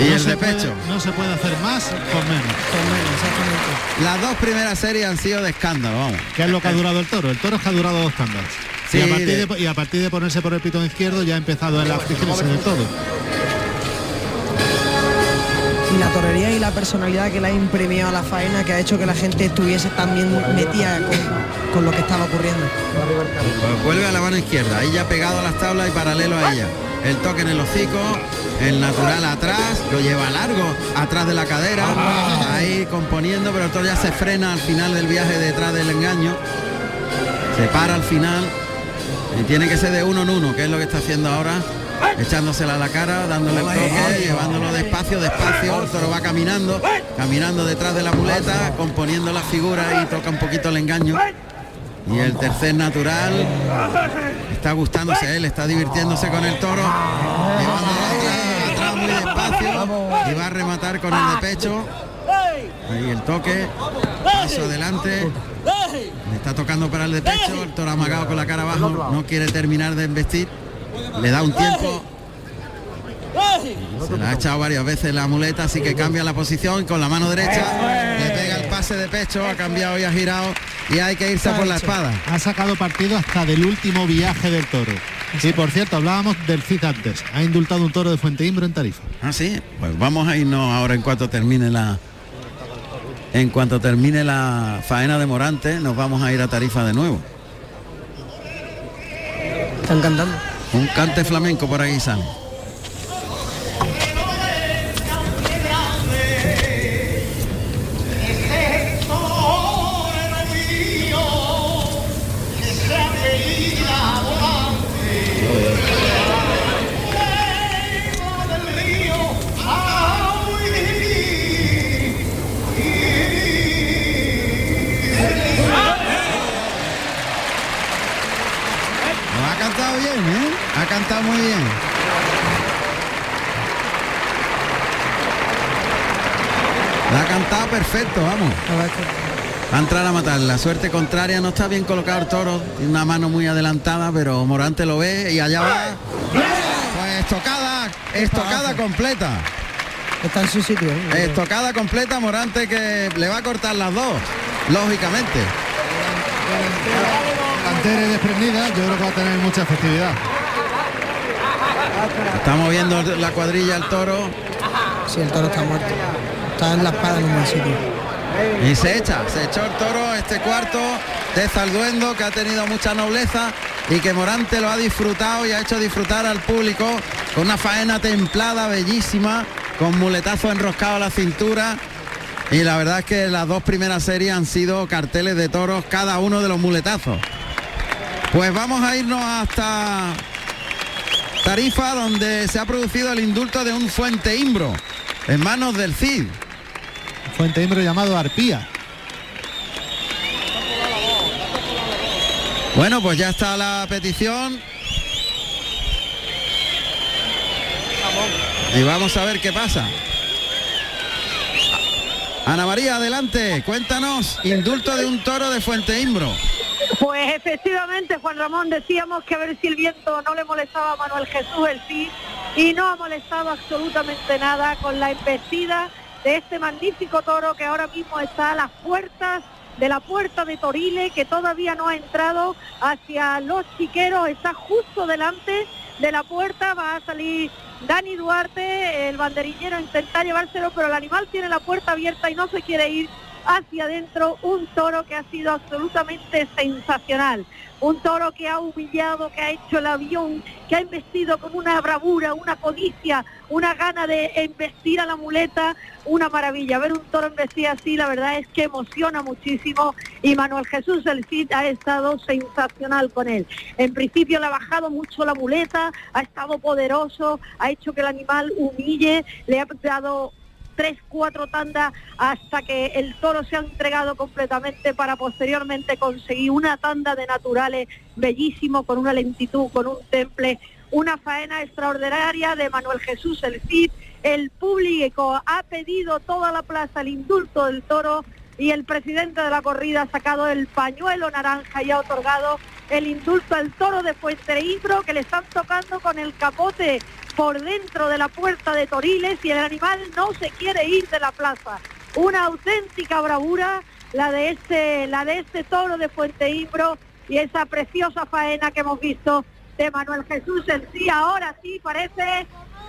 Y No el se de puede- pecho. no se puede hacer más con menos. Las dos primeras series han sido de escándalo, vamos. ¿Qué es lo que ha durado el toro? El toro es que ha durado dos tandas. Sí, y, a partir de- de... y a partir de ponerse por el pitón izquierdo ya ha empezado el afligirse del todo. y la torería y la personalidad que le ha imprimido a la faena que ha hecho que la gente estuviese también metida con, con lo que estaba ocurriendo. Pues vuelve a la mano izquierda, ahí ya pegado a las tablas y paralelo a ella. El toque en el hocico, el natural atrás, lo lleva largo, atrás de la cadera, ahí componiendo, pero el toro ya se frena al final del viaje detrás del engaño. Se para al final y tiene que ser de uno en uno, que es lo que está haciendo ahora. Echándosela a la cara, dándole el toque, llevándolo despacio, despacio, el toro va caminando, caminando detrás de la muleta, componiendo la figura y toca un poquito el engaño. Y el tercer natural. Está gustándose él, está divirtiéndose con el toro, llevándolo atrás, atrás muy despacio. Y va a rematar con el de pecho. Ahí el toque, paso adelante, le está tocando para el de pecho, el toro amagado con la cara abajo, no quiere terminar de embestir, le da un tiempo, se la ha echado varias veces la muleta, así que cambia la posición con la mano derecha, le pega el pase de pecho, ha cambiado y ha girado y hay que irse por la espada. Ha sacado partido hasta del último viaje del toro. Y por cierto, hablábamos del Cid antes. Ha indultado un toro de Fuente Imbro en Tarifa. Ah, sí, pues vamos a irnos ahora en cuanto termine la en cuanto termine la faena de Morante, nos vamos a ir a Tarifa de nuevo. Están cantando. Un cante flamenco por aquí sale. Cantado muy bien. La ha cantado perfecto, vamos. Va a entrar a matar. La suerte contraria no está bien colocado el toro. Tiene una mano muy adelantada, pero Morante lo ve y allá va. Pues estocada, estocada completa. Está en su sitio. ¿eh? Estocada completa, Morante que le va a cortar las dos, lógicamente. Delantera desprendida, yo creo que va a tener mucha efectividad. Está moviendo la cuadrilla el toro. Sí, el toro está muerto. Está en la espada en un sitio. Y se echa, se echó el toro este cuarto de Zalduendo que ha tenido mucha nobleza y que Morante lo ha disfrutado y ha hecho disfrutar al público con una faena templada, bellísima, con muletazo enroscado a la cintura. Y la verdad es que las dos primeras series han sido carteles de toros, cada uno de los muletazos. Pues vamos a irnos hasta Tarifa, donde se ha producido el indulto de un Fuente Imbro, en manos del CID. Fuente Imbro llamado Arpía. Bueno, pues ya está la petición. Y vamos a ver qué pasa. Ana María, adelante, cuéntanos, indulto de un toro de Fuente Imbro. Pues efectivamente, Juan Ramón, decíamos que a ver si el viento no le molestaba a Manuel Jesús el sí, y no ha molestado absolutamente nada con la embestida de este magnífico toro que ahora mismo está a las puertas de la puerta de Torile, que todavía no ha entrado hacia los chiqueros, está justo delante de la puerta, va a salir Dani Duarte, el banderillero intenta llevárselo, pero el animal tiene la puerta abierta y no se quiere ir hacia adentro, un toro que ha sido absolutamente sensacional, un toro que ha humillado, que ha hecho el avión, que ha investido con una bravura, una codicia, una gana de embestir a la muleta, una maravilla. Ver un toro embestir así, la verdad es que emociona muchísimo y Manuel Jesús el Cid ha estado sensacional con él. En principio le ha bajado mucho la muleta, ha estado poderoso, ha hecho que el animal humille, le ha dado tres, cuatro tandas hasta que el toro se ha entregado completamente para posteriormente conseguir una tanda de naturales bellísimo, con una lentitud, con un temple, una faena extraordinaria de Manuel Jesús el Cid. El público ha pedido toda la plaza el indulto del toro y el presidente de la corrida ha sacado el pañuelo naranja y ha otorgado el indulto al toro de Fuente Ibro que le están tocando con el capote por dentro de la puerta de Toriles y el animal no se quiere ir de la plaza. Una auténtica bravura la de este, este toro de Fuente Ibro y esa preciosa faena que hemos visto de Manuel Jesús en sí. Ahora sí parece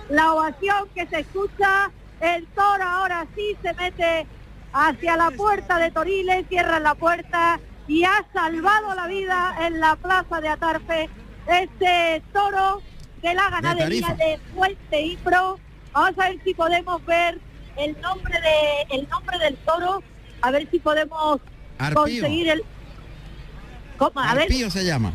la ovación que se escucha. El toro ahora sí se mete hacia la puerta de Toriles, cierra la puerta y ha salvado la vida en la plaza de Atarfe este toro de la ganadería de, Fuente Ibro. Vamos a ver si podemos ver el nombre de el nombre del toro, a ver si podemos conseguir el ¿Cómo? A Arpío se llama.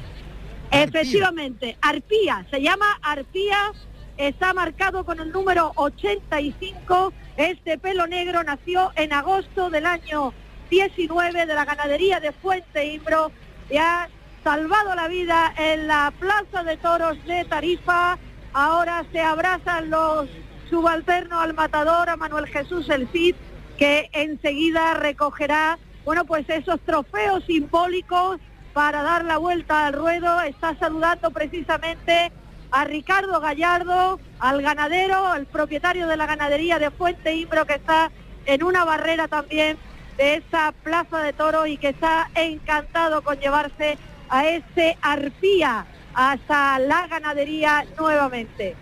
Efectivamente, Arpía, se llama Arpía, está marcado con el número 85. Este pelo negro nació en agosto del año 19 de la ganadería de Fuente Imbro y ha salvado la vida en la Plaza de Toros de Tarifa. Ahora se abrazan los subalternos al matador, a Manuel Jesús El Cid, que enseguida recogerá, bueno, pues esos trofeos simbólicos para dar la vuelta al ruedo. Está saludando precisamente a Ricardo Gallardo, al ganadero, al propietario de la ganadería de Fuente Imbro, que está en una barrera también de esa plaza de toros y que está encantado con llevarse a ese arpía hasta la ganadería nuevamente.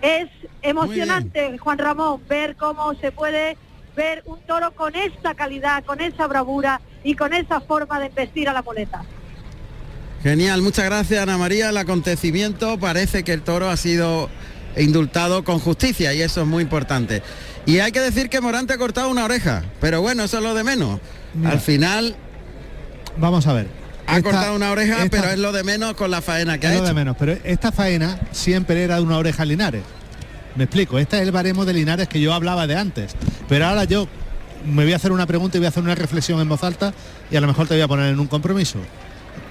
Es emocionante, Juan Ramón, ver cómo se puede ver un toro con esta calidad, con esa bravura y con esa forma de vestir a la muleta. Genial, muchas gracias Ana María. El acontecimiento parece que el toro ha sido indultado con justicia y eso es muy importante. Y hay que decir que Morante ha cortado una oreja, pero bueno, eso es lo de menos. Al final... Vamos a ver. Ha cortado una oreja, pero es lo de menos con la faena que ha es lo de menos, pero esta faena siempre era de una oreja Linares. Me explico, este es el baremo de Linares que yo hablaba de antes. Pero ahora yo me voy a hacer una pregunta y voy a hacer una reflexión en voz alta y a lo mejor te voy a poner en un compromiso.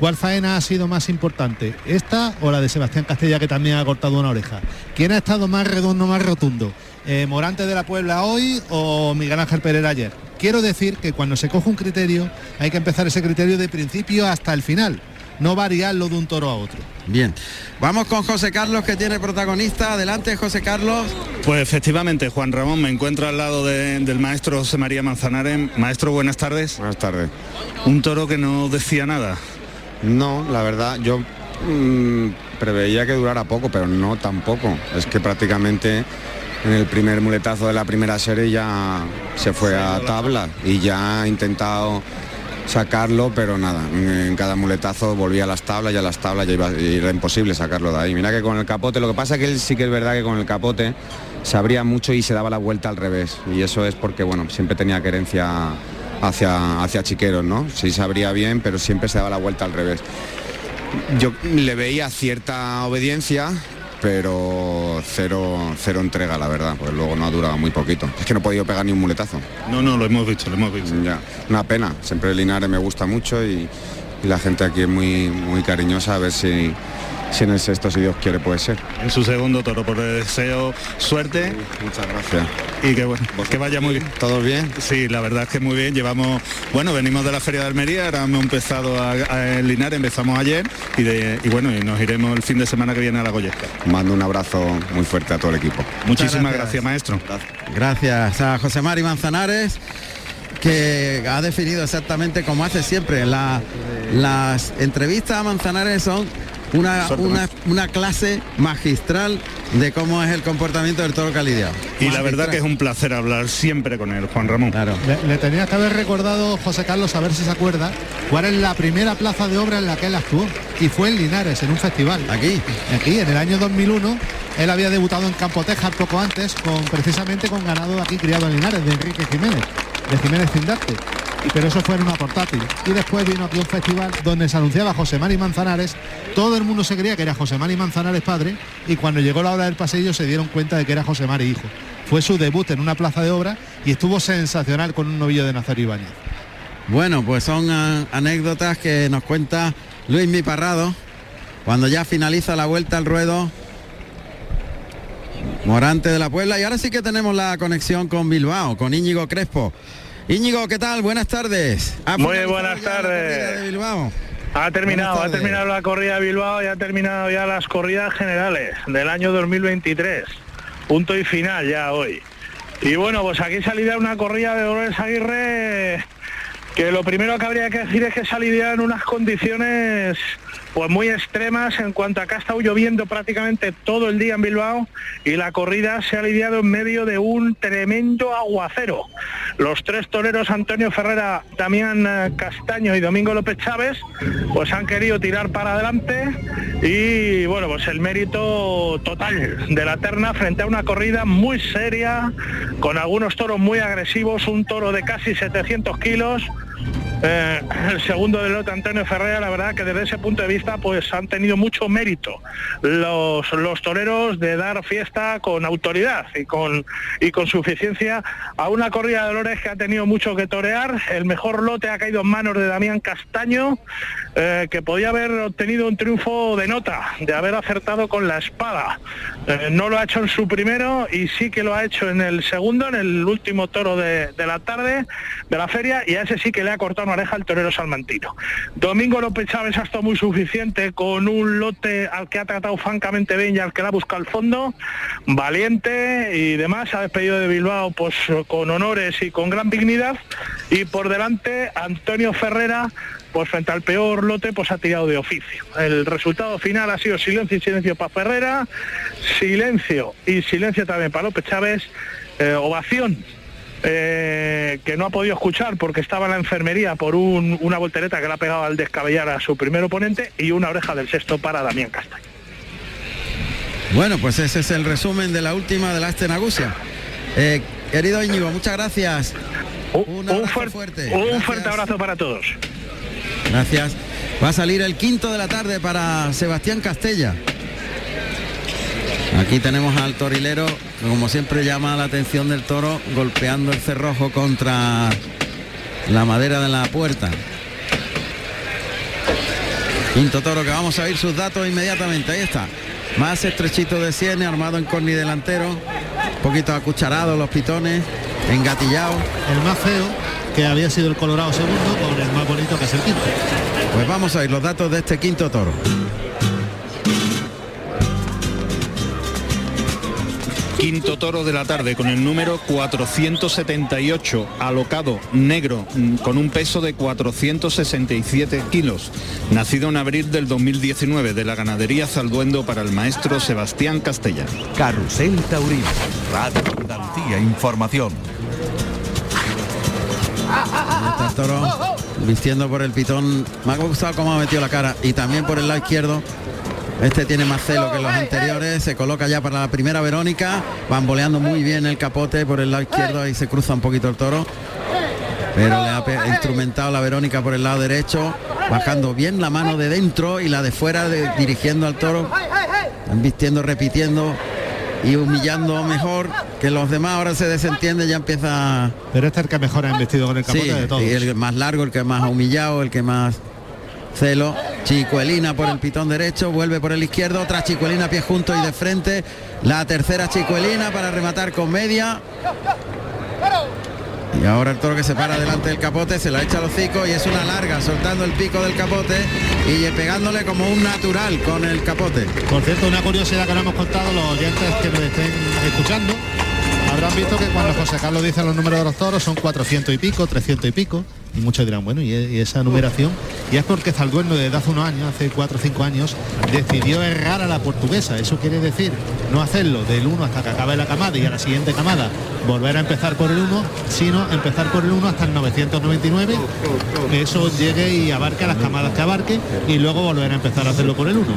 ¿Cuál faena ha sido más importante? ¿Esta o la de Sebastián Castella que también ha cortado una oreja? ¿Quién ha estado más redondo, más rotundo? Eh, ¿Morante de la Puebla hoy o Miguel Ángel Pereira ayer? Quiero decir que cuando se coge un criterio hay que empezar ese criterio de principio hasta el final, no variarlo de un toro a otro. Bien, vamos con José Carlos que tiene protagonista. Adelante José Carlos. Pues efectivamente, Juan Ramón, me encuentro al lado del maestro José María Manzanares. Maestro, buenas tardes. Buenas tardes. Un toro que no decía nada. No, la verdad, yo mm, preveía que durara poco, pero no tampoco. Es que prácticamente en el primer muletazo de la primera serie ya se fue a tabla y ya ha intentado sacarlo, pero nada, en cada muletazo volvía a las tablas y a las tablas ya iba, era imposible sacarlo de ahí. Mira que con el capote, lo que pasa es que él sí que es verdad que con el capote se abría mucho y se daba la vuelta al revés. Y eso es porque, bueno, siempre tenía querencia hacia, hacia Chiqueros, ¿no? Sí sabría bien, pero siempre se daba la vuelta al revés. Yo le veía cierta obediencia, pero cero, cero entrega, la verdad, pues luego no ha durado muy poquito. Es que no he podido pegar ni un muletazo. No, no, lo hemos visto, lo hemos visto. Ya, una pena. Siempre Linares me gusta mucho y, y la gente aquí es muy, muy cariñosa, a ver si si en el sexto, si Dios quiere, puede ser. En su segundo toro, por el deseo suerte. Muchas gracias. Y que, bueno, que vaya muy bien. ¿Todo bien? Sí, la verdad es que muy bien. Llevamos, bueno, venimos de la Feria de Almería, ahora hemos empezado a, a Linares, empezamos ayer y, bueno, y nos iremos el fin de semana que viene a la Goyesca. Mando un abrazo muy fuerte a todo el equipo. Muchísimas gracias, maestro. Gracias. a José Mari Manzanares que ha definido exactamente como hace siempre. las entrevistas a Manzanares son una, una, clase magistral de cómo es el comportamiento del toro calidiado. Y la verdad que es un placer hablar siempre con él, Juan Ramón. Claro. Le, tenía que haber recordado, José Carlos, a ver si se acuerda, cuál es la primera plaza de obra en la que él actuó. Y fue en Linares, en un festival. Aquí. Aquí, en el año 2001. Él había debutado en Campo Tejas poco antes, con precisamente con ganado aquí criado en Linares, de Enrique Jiménez, de Jiménez Cindarte pero eso fue en una portátil. Y después vino aquí un festival donde se anunciaba José Mari Manzanares, todo el mundo se creía que era José Mari Manzanares padre, y cuando llegó la hora del pasillo se dieron cuenta de que era José Mari hijo. Fue su debut en una plaza de obra y estuvo sensacional con un novillo de Nazario Ibáñez. Bueno, pues son ah, anécdotas que nos cuenta Luis Miparrado cuando ya finaliza la vuelta al ruedo Morante de la Puebla y ahora sí que tenemos la conexión con Bilbao, con Íñigo Crespo. Íñigo, ¿qué tal? Buenas tardes. Muy buenas tardes. de Bilbao. Ha terminado, ha terminado la corrida de Bilbao y ha terminado ya las corridas generales del año 2023. Punto y final ya hoy. Y bueno, pues aquí salida una corrida de Dolores Aguirre que lo primero que habría que decir es que salía en unas condiciones pues muy extremas en cuanto a que ha estado lloviendo prácticamente todo el día en Bilbao y la corrida se ha lidiado en medio de un tremendo aguacero. Los tres toreros Antonio Ferrera, Damián eh, Castaño y Domingo López Chávez pues han querido tirar para adelante y bueno pues el mérito total de la terna frente a una corrida muy seria con algunos toros muy agresivos, un toro de casi 700 kilos eh, el segundo del lote Antonio Ferreira, la verdad que desde ese punto de vista pues han tenido mucho mérito los, los toreros de dar fiesta con autoridad y con, y con suficiencia a una corrida de Dolores que ha tenido mucho que torear. El mejor lote ha caído en manos de Damián Castaño, eh, que podía haber obtenido un triunfo de nota, de haber acertado con la espada. Eh, no lo ha hecho en su primero y sí que lo ha hecho en el segundo, en el último toro de, de la tarde de la feria y a ese sí que le ha cortado una oreja el torero salmantino. Domingo López Chávez ha estado muy suficiente con un lote al que ha tratado francamente bien y al que le ha buscado al fondo, valiente y demás, ha despedido de Bilbao pues con honores y con gran dignidad y por delante Antonio Ferrera pues frente al peor lote pues ha tirado de oficio. El resultado final ha sido silencio y silencio para Ferrera, silencio y silencio también para López Chávez, eh, ovación eh, que no ha podido escuchar porque estaba en la enfermería por un- una voltereta que le ha pegado al descabellar a su primer oponente y una oreja del sexto para Damián Castaño. Bueno, pues ese es el resumen de la última de la Astenagusia. Eh, querido Íñigo, muchas gracias. Un, abrazo fuerte. Un Gracias. fuerte abrazo para todos. Gracias. Va a salir el quinto de la tarde para Sebastián Castella. Aquí tenemos al torilero, que como siempre llama la atención del toro, golpeando el cerrojo contra la madera de la puerta. Quinto toro que vamos a oír sus datos inmediatamente. Ahí está. Más estrechito de sienes, armado en corni delantero. Un poquito acucharado los pitones, engatillado. El más feo, que había sido el Colorado segundo, con el más bonito que es el quinto. Pues vamos a oír los datos de este quinto toro. Quinto toro de la tarde con el número 478, alocado negro, mm, con un peso de 467 kilos. Nacido en abril del 2019 de la ganadería Zalduendo para el maestro Sebastián Castella. Carrusel Taurino. Radio Andalucía Información. Toro vistiendo por el pitón. Me ha gustado cómo ha metido la cara y también por el lado izquierdo. Este tiene más celo que los anteriores, se coloca ya para la primera Verónica, bamboleando muy bien el capote por el lado izquierdo, ahí se cruza un poquito el toro, pero le ha instrumentado la Verónica por el lado derecho, bajando bien la mano de dentro y la de fuera de- dirigiendo al toro, vistiendo, repitiendo y humillando mejor que los demás, ahora se desentiende, ya empieza Pero este es el que mejor ha investido con el capote Sí, de todos. y el más largo, el que más ha humillado, el que más celo. Chicuelina por el pitón derecho, vuelve por el izquierdo, otra chicuelina pie junto y de frente. La tercera chicuelina para rematar con media. Y ahora el toro que se para delante del capote, se la echa al hocico y es una larga, soltando el pico del capote y pegándole como un natural con el capote. Por cierto, una curiosidad que no hemos contado, los oyentes que nos estén escuchando, habrán visto que cuando José Carlos dice los números de los toros son 400 y pico, 300 y pico, y muchos dirán, bueno, y, y esa numeración, y es porque Zalduendo desde hace unos años, hace 4 o 5 años, decidió errar a la portuguesa. Eso quiere decir no hacerlo del 1 hasta que acabe la camada y a la siguiente camada volver a empezar por el 1, sino empezar por el 1 hasta el 999, que eso llegue y abarque las camadas que abarque y luego volver a empezar a hacerlo por el 1.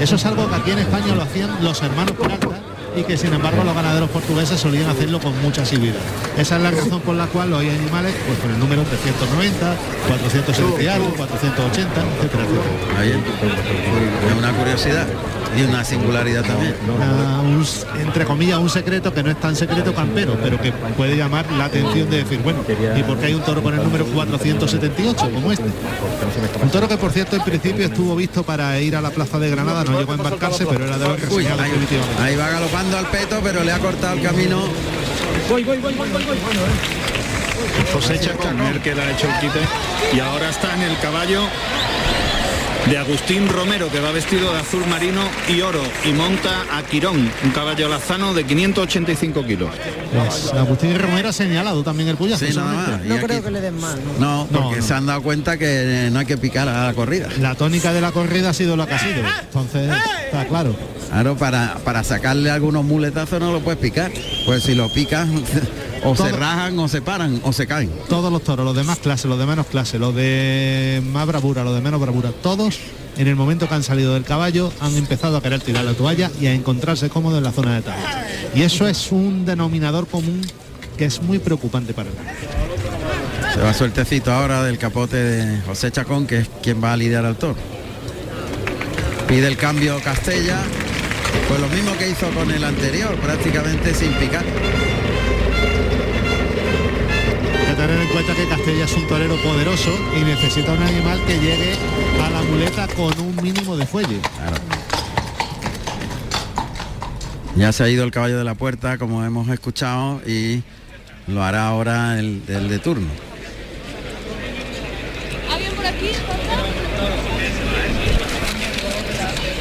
Eso es algo que aquí en España lo hacían los hermanos y que sin embargo los ganaderos portugueses solían hacerlo con mucha asiduidad. Esa es la razón por la cual hoy hay animales pues con el número 390, 470 y algo, 480, etcétera, etcétera. Es una curiosidad y una singularidad también. Un- entre comillas un secreto que no es tan secreto campero, pero que puede llamar la atención de decir, bueno, ¿y por qué hay un toro con el número 478 como este? Un toro que por cierto en principio estuvo visto para ir a la plaza de Granada, no llegó a embarcarse, pero era de los Uy, reseñados ahí, definitivamente. ahí va galopando al peto, pero le ha cortado el camino. José Chacón, el que le ha hecho el quite. Y ahora está en el caballo de Agustín Romero, que va vestido de azul marino y oro y monta a Quirón, un caballo lazano de 585 kilos. Pues Agustín Romero ha señalado también el puyazo. Sí, No aquí- creo que le den más. ¿no? No, porque no. se han dado cuenta que no hay que picar a la corrida. La tónica de la corrida ha sido la que ha sido. Entonces, está claro. Claro, para, para sacarle algunos muletazos no lo puedes picar. Pues si lo picas, (laughs) o se rajan, o se paran, o se caen. Todos los toros, los de más clase, los de menos clase, los de más bravura, los de menos bravura, todos en el momento que han salido del caballo han empezado a querer tirar la toalla y a encontrarse cómodos en la zona de tal. Y eso es un denominador común que es muy preocupante para él. Se va sueltecito ahora del capote de José Chacón, que es quien va a lidiar al toro. Pide el cambio Castella, pues lo mismo que hizo con el anterior, prácticamente sin picar. Tener en cuenta que Castella es un torero poderoso y necesita un animal que llegue a la muleta con un mínimo de fuelle. Ya se ha ido el caballo de la puerta, como hemos escuchado, y lo hará ahora el, el de turno.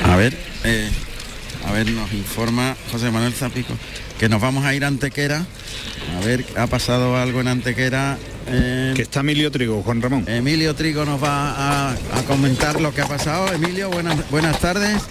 A ver, eh, a ver, nos informa José Manuel Zapico que nos vamos a ir a Antequera. A ver, ha pasado algo en Antequera. eh, Que está Emilio Trigo, Juan Ramón. Emilio Trigo nos va a, a comentar lo que ha pasado. Emilio, buenas, buenas tardes.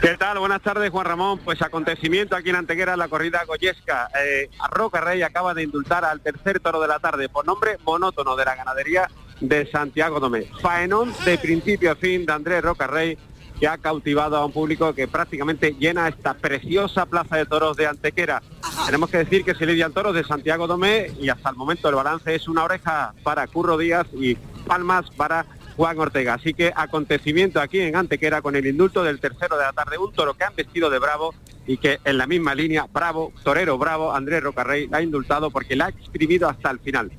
¿Qué tal? Buenas tardes, Juan Ramón. Pues acontecimiento aquí en Antequera, la corrida goyesca. Eh, Roca Rey acaba de indultar al tercer toro de la tarde por nombre monótono de la ganadería de Santiago Domé. Faenón de principio a fin de Andrés Roca Rey, que ha cautivado a un público que prácticamente llena esta preciosa plaza de toros de Antequera. Tenemos que decir que se lidian toros de Santiago Domé y hasta el momento el balance es una oreja para Curro Díaz y palmas para Juan Ortega. Así que acontecimiento aquí en Antequera con el indulto del tercero de la tarde, un toro que han vestido de bravo y que en la misma línea, bravo, torero bravo, Andrés Rocarrey la ha indultado porque la ha exprimido hasta el final.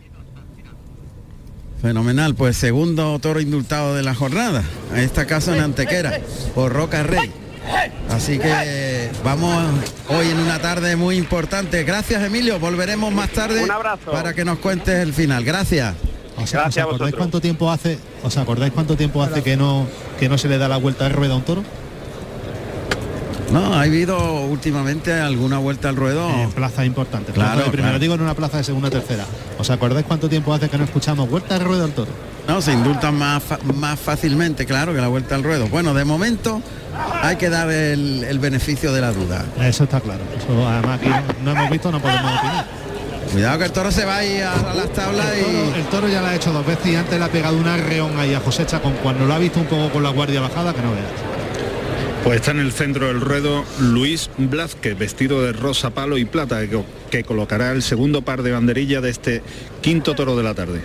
Fenomenal, pues segundo toro indultado de la jornada, en esta casa en Antequera, por Roca Rey. Así que vamos hoy en una tarde muy importante. Gracias Emilio, volveremos más tarde Un abrazo. para que nos cuentes el final. Gracias. O sea, Gracias ¿os a acordáis cuánto tiempo hace, os acordáis cuánto tiempo hace que no que no se le da la vuelta de rueda a un toro? No, ha habido últimamente alguna vuelta al ruedo. En plaza importante. Claro, Plaza de primera, claro. digo en una plaza de segunda tercera. ¿Os acordáis cuánto tiempo hace que no escuchamos vuelta de rueda al toro? No, se indultan más, más fácilmente, claro, que la vuelta al ruedo. Bueno, de momento hay que dar el, el beneficio de la duda. Eso está claro. Eso además aquí no, no hemos visto, no podemos opinar. Cuidado que el toro se va ahí a, a las tablas El toro, y... el toro ya la ha hecho dos veces y antes le ha pegado una reón ahí a José Chacón cuando lo ha visto un poco con la guardia bajada que no veas. Pues está en el centro del ruedo Luis Blázquez, vestido de rosa, palo y plata, que, colocará el segundo par de banderilla de este quinto toro de la tarde.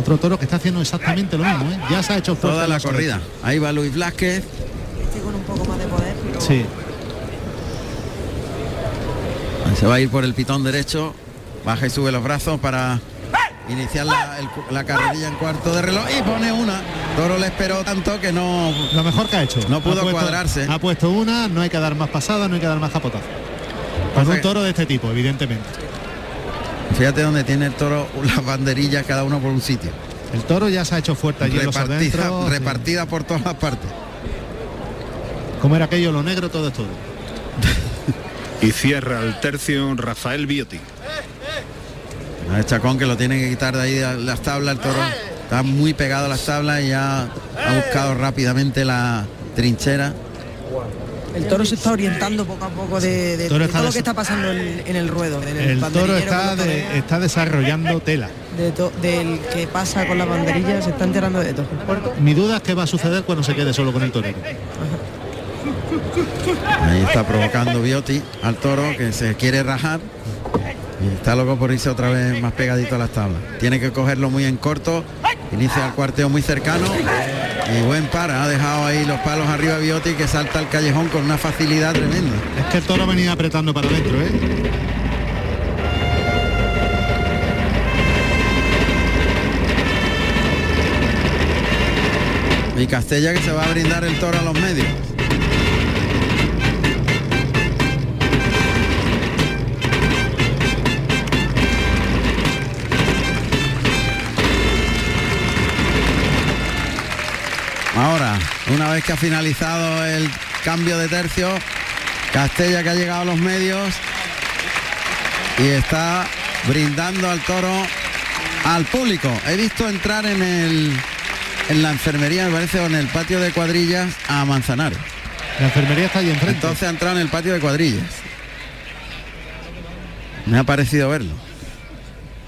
Otro toro que está haciendo exactamente lo mismo, ¿eh? Ya se ha hecho fuerte Toda la corrida. Ahí va Luis Blasquez. Este con un poco más de poder. pero- Sí. Ahí Se va a ir por el pitón derecho. Baja y sube los brazos para iniciar la, el- la carrerilla en cuarto de reloj y pone una. Toro le esperó tanto que no... Lo mejor que ha hecho. No pudo Ha puesto- cuadrarse. Ha puesto una, no hay que dar más pasada, no hay que dar más capotazo. Con Pasa un toro de este tipo, evidentemente. Fíjate donde tiene el toro las banderillas cada uno por un sitio. El toro ya se ha hecho fuerte allí en los Repartida, adentros. sí. repartida por todas las partes. ¿Cómo era aquello? Lo negro, todo es toro. Y cierra el tercio Rafael Biotti. El Chacón que lo tiene que quitar de ahí de las tablas, el toro está muy pegado a las tablas y ya ha buscado rápidamente la trinchera. El toro se está orientando poco a poco de, de- Toro de está todo lo que está pasando en, en el ruedo. del El toro banderillero que está, de- está desarrollando tela. de to- del que pasa con la banderilla, se está enterando de todo. Mi duda es qué va a suceder cuando se quede solo con el torero. Ahí está provocando Biotti al toro que se quiere rajar. Y está loco por irse otra vez más pegadito a las tablas. Tiene que cogerlo muy en corto. Inicia el cuarteo muy cercano. Y buen para. Ha dejado ahí los palos arriba Biotti que salta al callejón con una facilidad tremenda. Es que el toro venía apretando para adentro, ¿eh? Y Castella que se va a brindar el toro a los medios. Vez que ha finalizado el cambio de tercio, Castella que ha llegado a los medios y está brindando al toro al público. He visto entrar en el en la enfermería, me parece, o en el patio de cuadrillas a Manzanares. La enfermería está allí enfrente. Entonces ha entrado en el patio de cuadrillas. Me ha parecido verlo.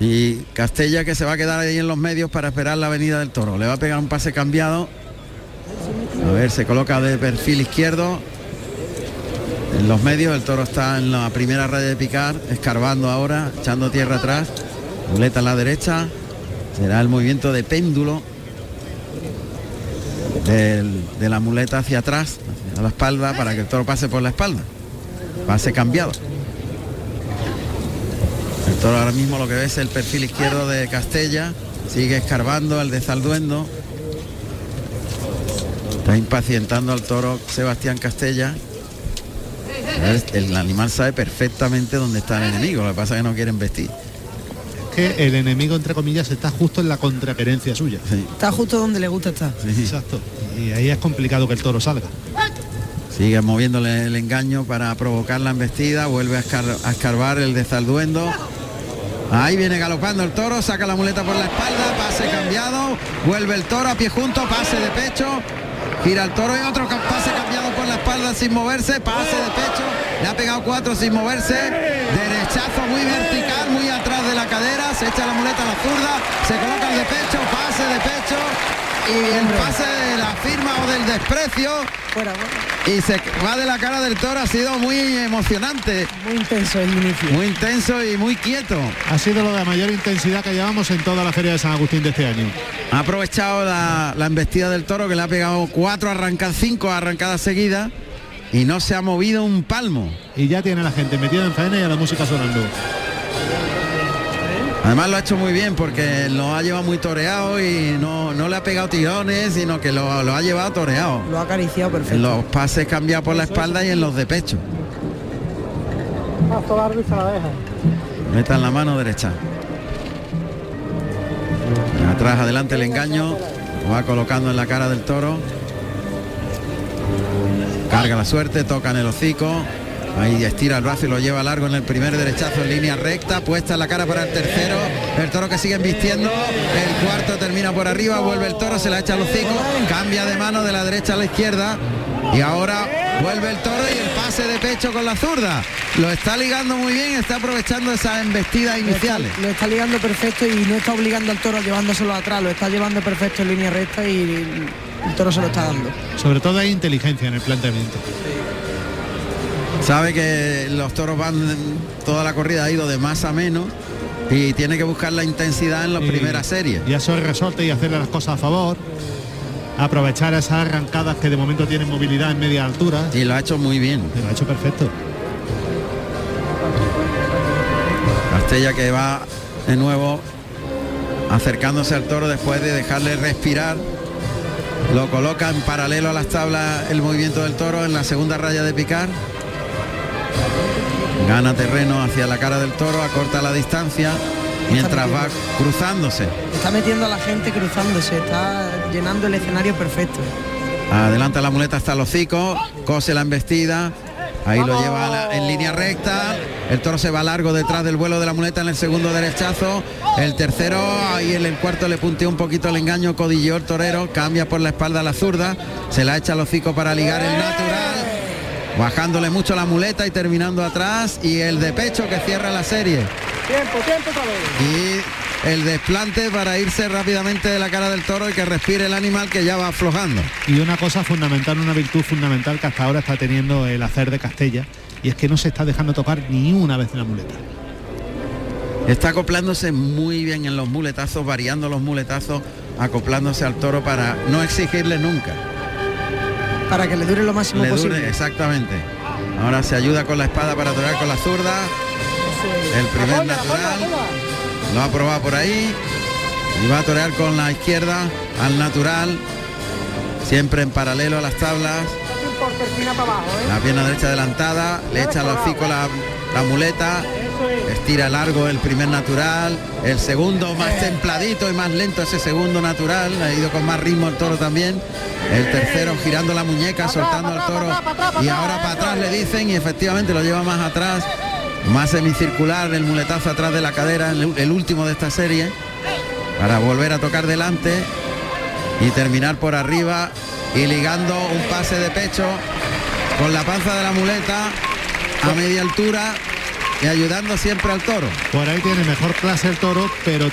Y Castella que se va a quedar ahí en los medios para esperar la venida del toro. Le va a pegar un pase cambiado. A ver, se coloca de perfil izquierdo. En los medios el toro está en la primera raya de picar, escarbando ahora, echando tierra atrás. Muleta a la derecha. Será el movimiento de péndulo de la muleta hacia atrás, a la espalda, para que el toro pase por la espalda. Pase cambiado. El toro ahora mismo lo que ve es el perfil izquierdo de Castella. Sigue escarbando el de Zalduendo. Está impacientando al toro Sebastián Castella. El, animal sabe perfectamente dónde está el enemigo, lo que pasa es que no quieren vestir. Que el enemigo, entre comillas, está justo en la contraquerencia suya. Está justo donde le gusta estar. Exacto. Y ahí es complicado que el toro salga. Sigue moviéndole el engaño para provocar la embestida, vuelve a, escar- a escarbar el de Zalduendo. Ahí viene galopando el toro, saca la muleta por la espalda, pase cambiado, vuelve el toro a pie junto, pase de pecho, gira el toro y otro pase cambiado por la espalda sin moverse, pase de pecho, le ha pegado cuatro sin moverse, derechazo muy vertical, muy atrás de la cadera, se echa la muleta a la zurda, se coloca el de pecho, pase de pecho el pase de la firma o del desprecio. Y se va de la cara del toro ha sido muy emocionante. Muy intenso el inicio. Muy intenso y muy quieto. Ha sido lo de mayor intensidad que llevamos en toda la feria de San Agustín de este año. ha aprovechado la, la embestida del toro que le ha pegado cuatro arrancadas cinco arrancadas seguidas y no se ha movido un palmo. Y ya tiene la gente metida en faena y a la música sonando. Además lo ha hecho muy bien porque lo ha llevado muy toreado y no, no le ha pegado tirones sino que lo, lo ha llevado toreado lo ha acariciado perfecto en los pases cambiados por la espalda y en los de pecho Paso largo y se la deja. Meta en la mano derecha. Atrás, adelante el engaño. Lo va colocando en la cara del toro. Carga la suerte, toca en el hocico. Ahí estira el brazo y lo lleva largo en el primer derechazo en línea recta, puesta en la cara para el tercero, el toro que sigue vistiendo, el cuarto termina por arriba, vuelve el toro, se la echa al hocico, cambia de mano de la derecha a la izquierda y ahora vuelve el toro y el pase de pecho con la zurda. Lo está ligando muy bien, está aprovechando esas embestidas iniciales. Lo está ligando perfecto y no está obligando al toro a llevándoselo atrás, lo está llevando perfecto en línea recta y el toro se lo está dando. Sobre todo hay inteligencia en el planteamiento. Sabe que los toros van, toda la corrida ha ido de más a menos y tiene que buscar la intensidad en las Y- primeras series. Y eso es resorte y hacerle las cosas a favor. Aprovechar esas arrancadas que de momento tienen movilidad en media altura. Y lo ha hecho muy bien. Lo ha hecho perfecto. Castella que va de nuevo acercándose al toro después de dejarle respirar. Lo coloca en paralelo a las tablas el movimiento del toro en la segunda raya de picar. Gana terreno hacia la cara del toro, acorta la distancia mientras va cruzándose. Está metiendo a la gente cruzándose, está llenando el escenario perfecto. Adelanta la muleta hasta el hocico, cose la embestida, ahí lo lleva la- en línea recta, el toro se va largo detrás del vuelo de la muleta en el segundo derechazo, el tercero, ahí en el cuarto le punteó un poquito el engaño, codilló el torero, cambia por la espalda a la zurda, se la echa al hocico para ligar el natural, bajándole mucho la muleta y terminando atrás, y el de pecho que cierra la serie. Tiempo, tiempo. Y el desplante para irse rápidamente de la cara del toro y que respire el animal que ya va aflojando. Y una cosa fundamental, una virtud fundamental que hasta ahora está teniendo el hacer de Castella, y es que no se está dejando tocar ni una vez la muleta. Está acoplándose muy bien en los muletazos, variando los muletazos, acoplándose al toro para no exigirle nunca. Para que le dure lo máximo Le dure, exactamente. Ahora se ayuda con la espada para torear con la zurda. El primer natural. Lo ha probado por ahí. Y va a torear con la izquierda al natural. Siempre en paralelo a las tablas. ¿eh? La pierna derecha adelantada. Le echa al hocico la, la muleta. Estira largo el primer natural, el segundo más templadito y más lento ese segundo natural, ha ido con más ritmo el toro también, el tercero girando la muñeca, soltando al toro y ahora para atrás le dicen y efectivamente lo lleva más atrás, más semicircular el muletazo atrás de la cadera, el, el último de esta serie, para volver a tocar delante y terminar por arriba y ligando un pase de pecho con la panza de la muleta a media altura y ayudando siempre al toro. Por ahí tiene mejor clase el toro, pero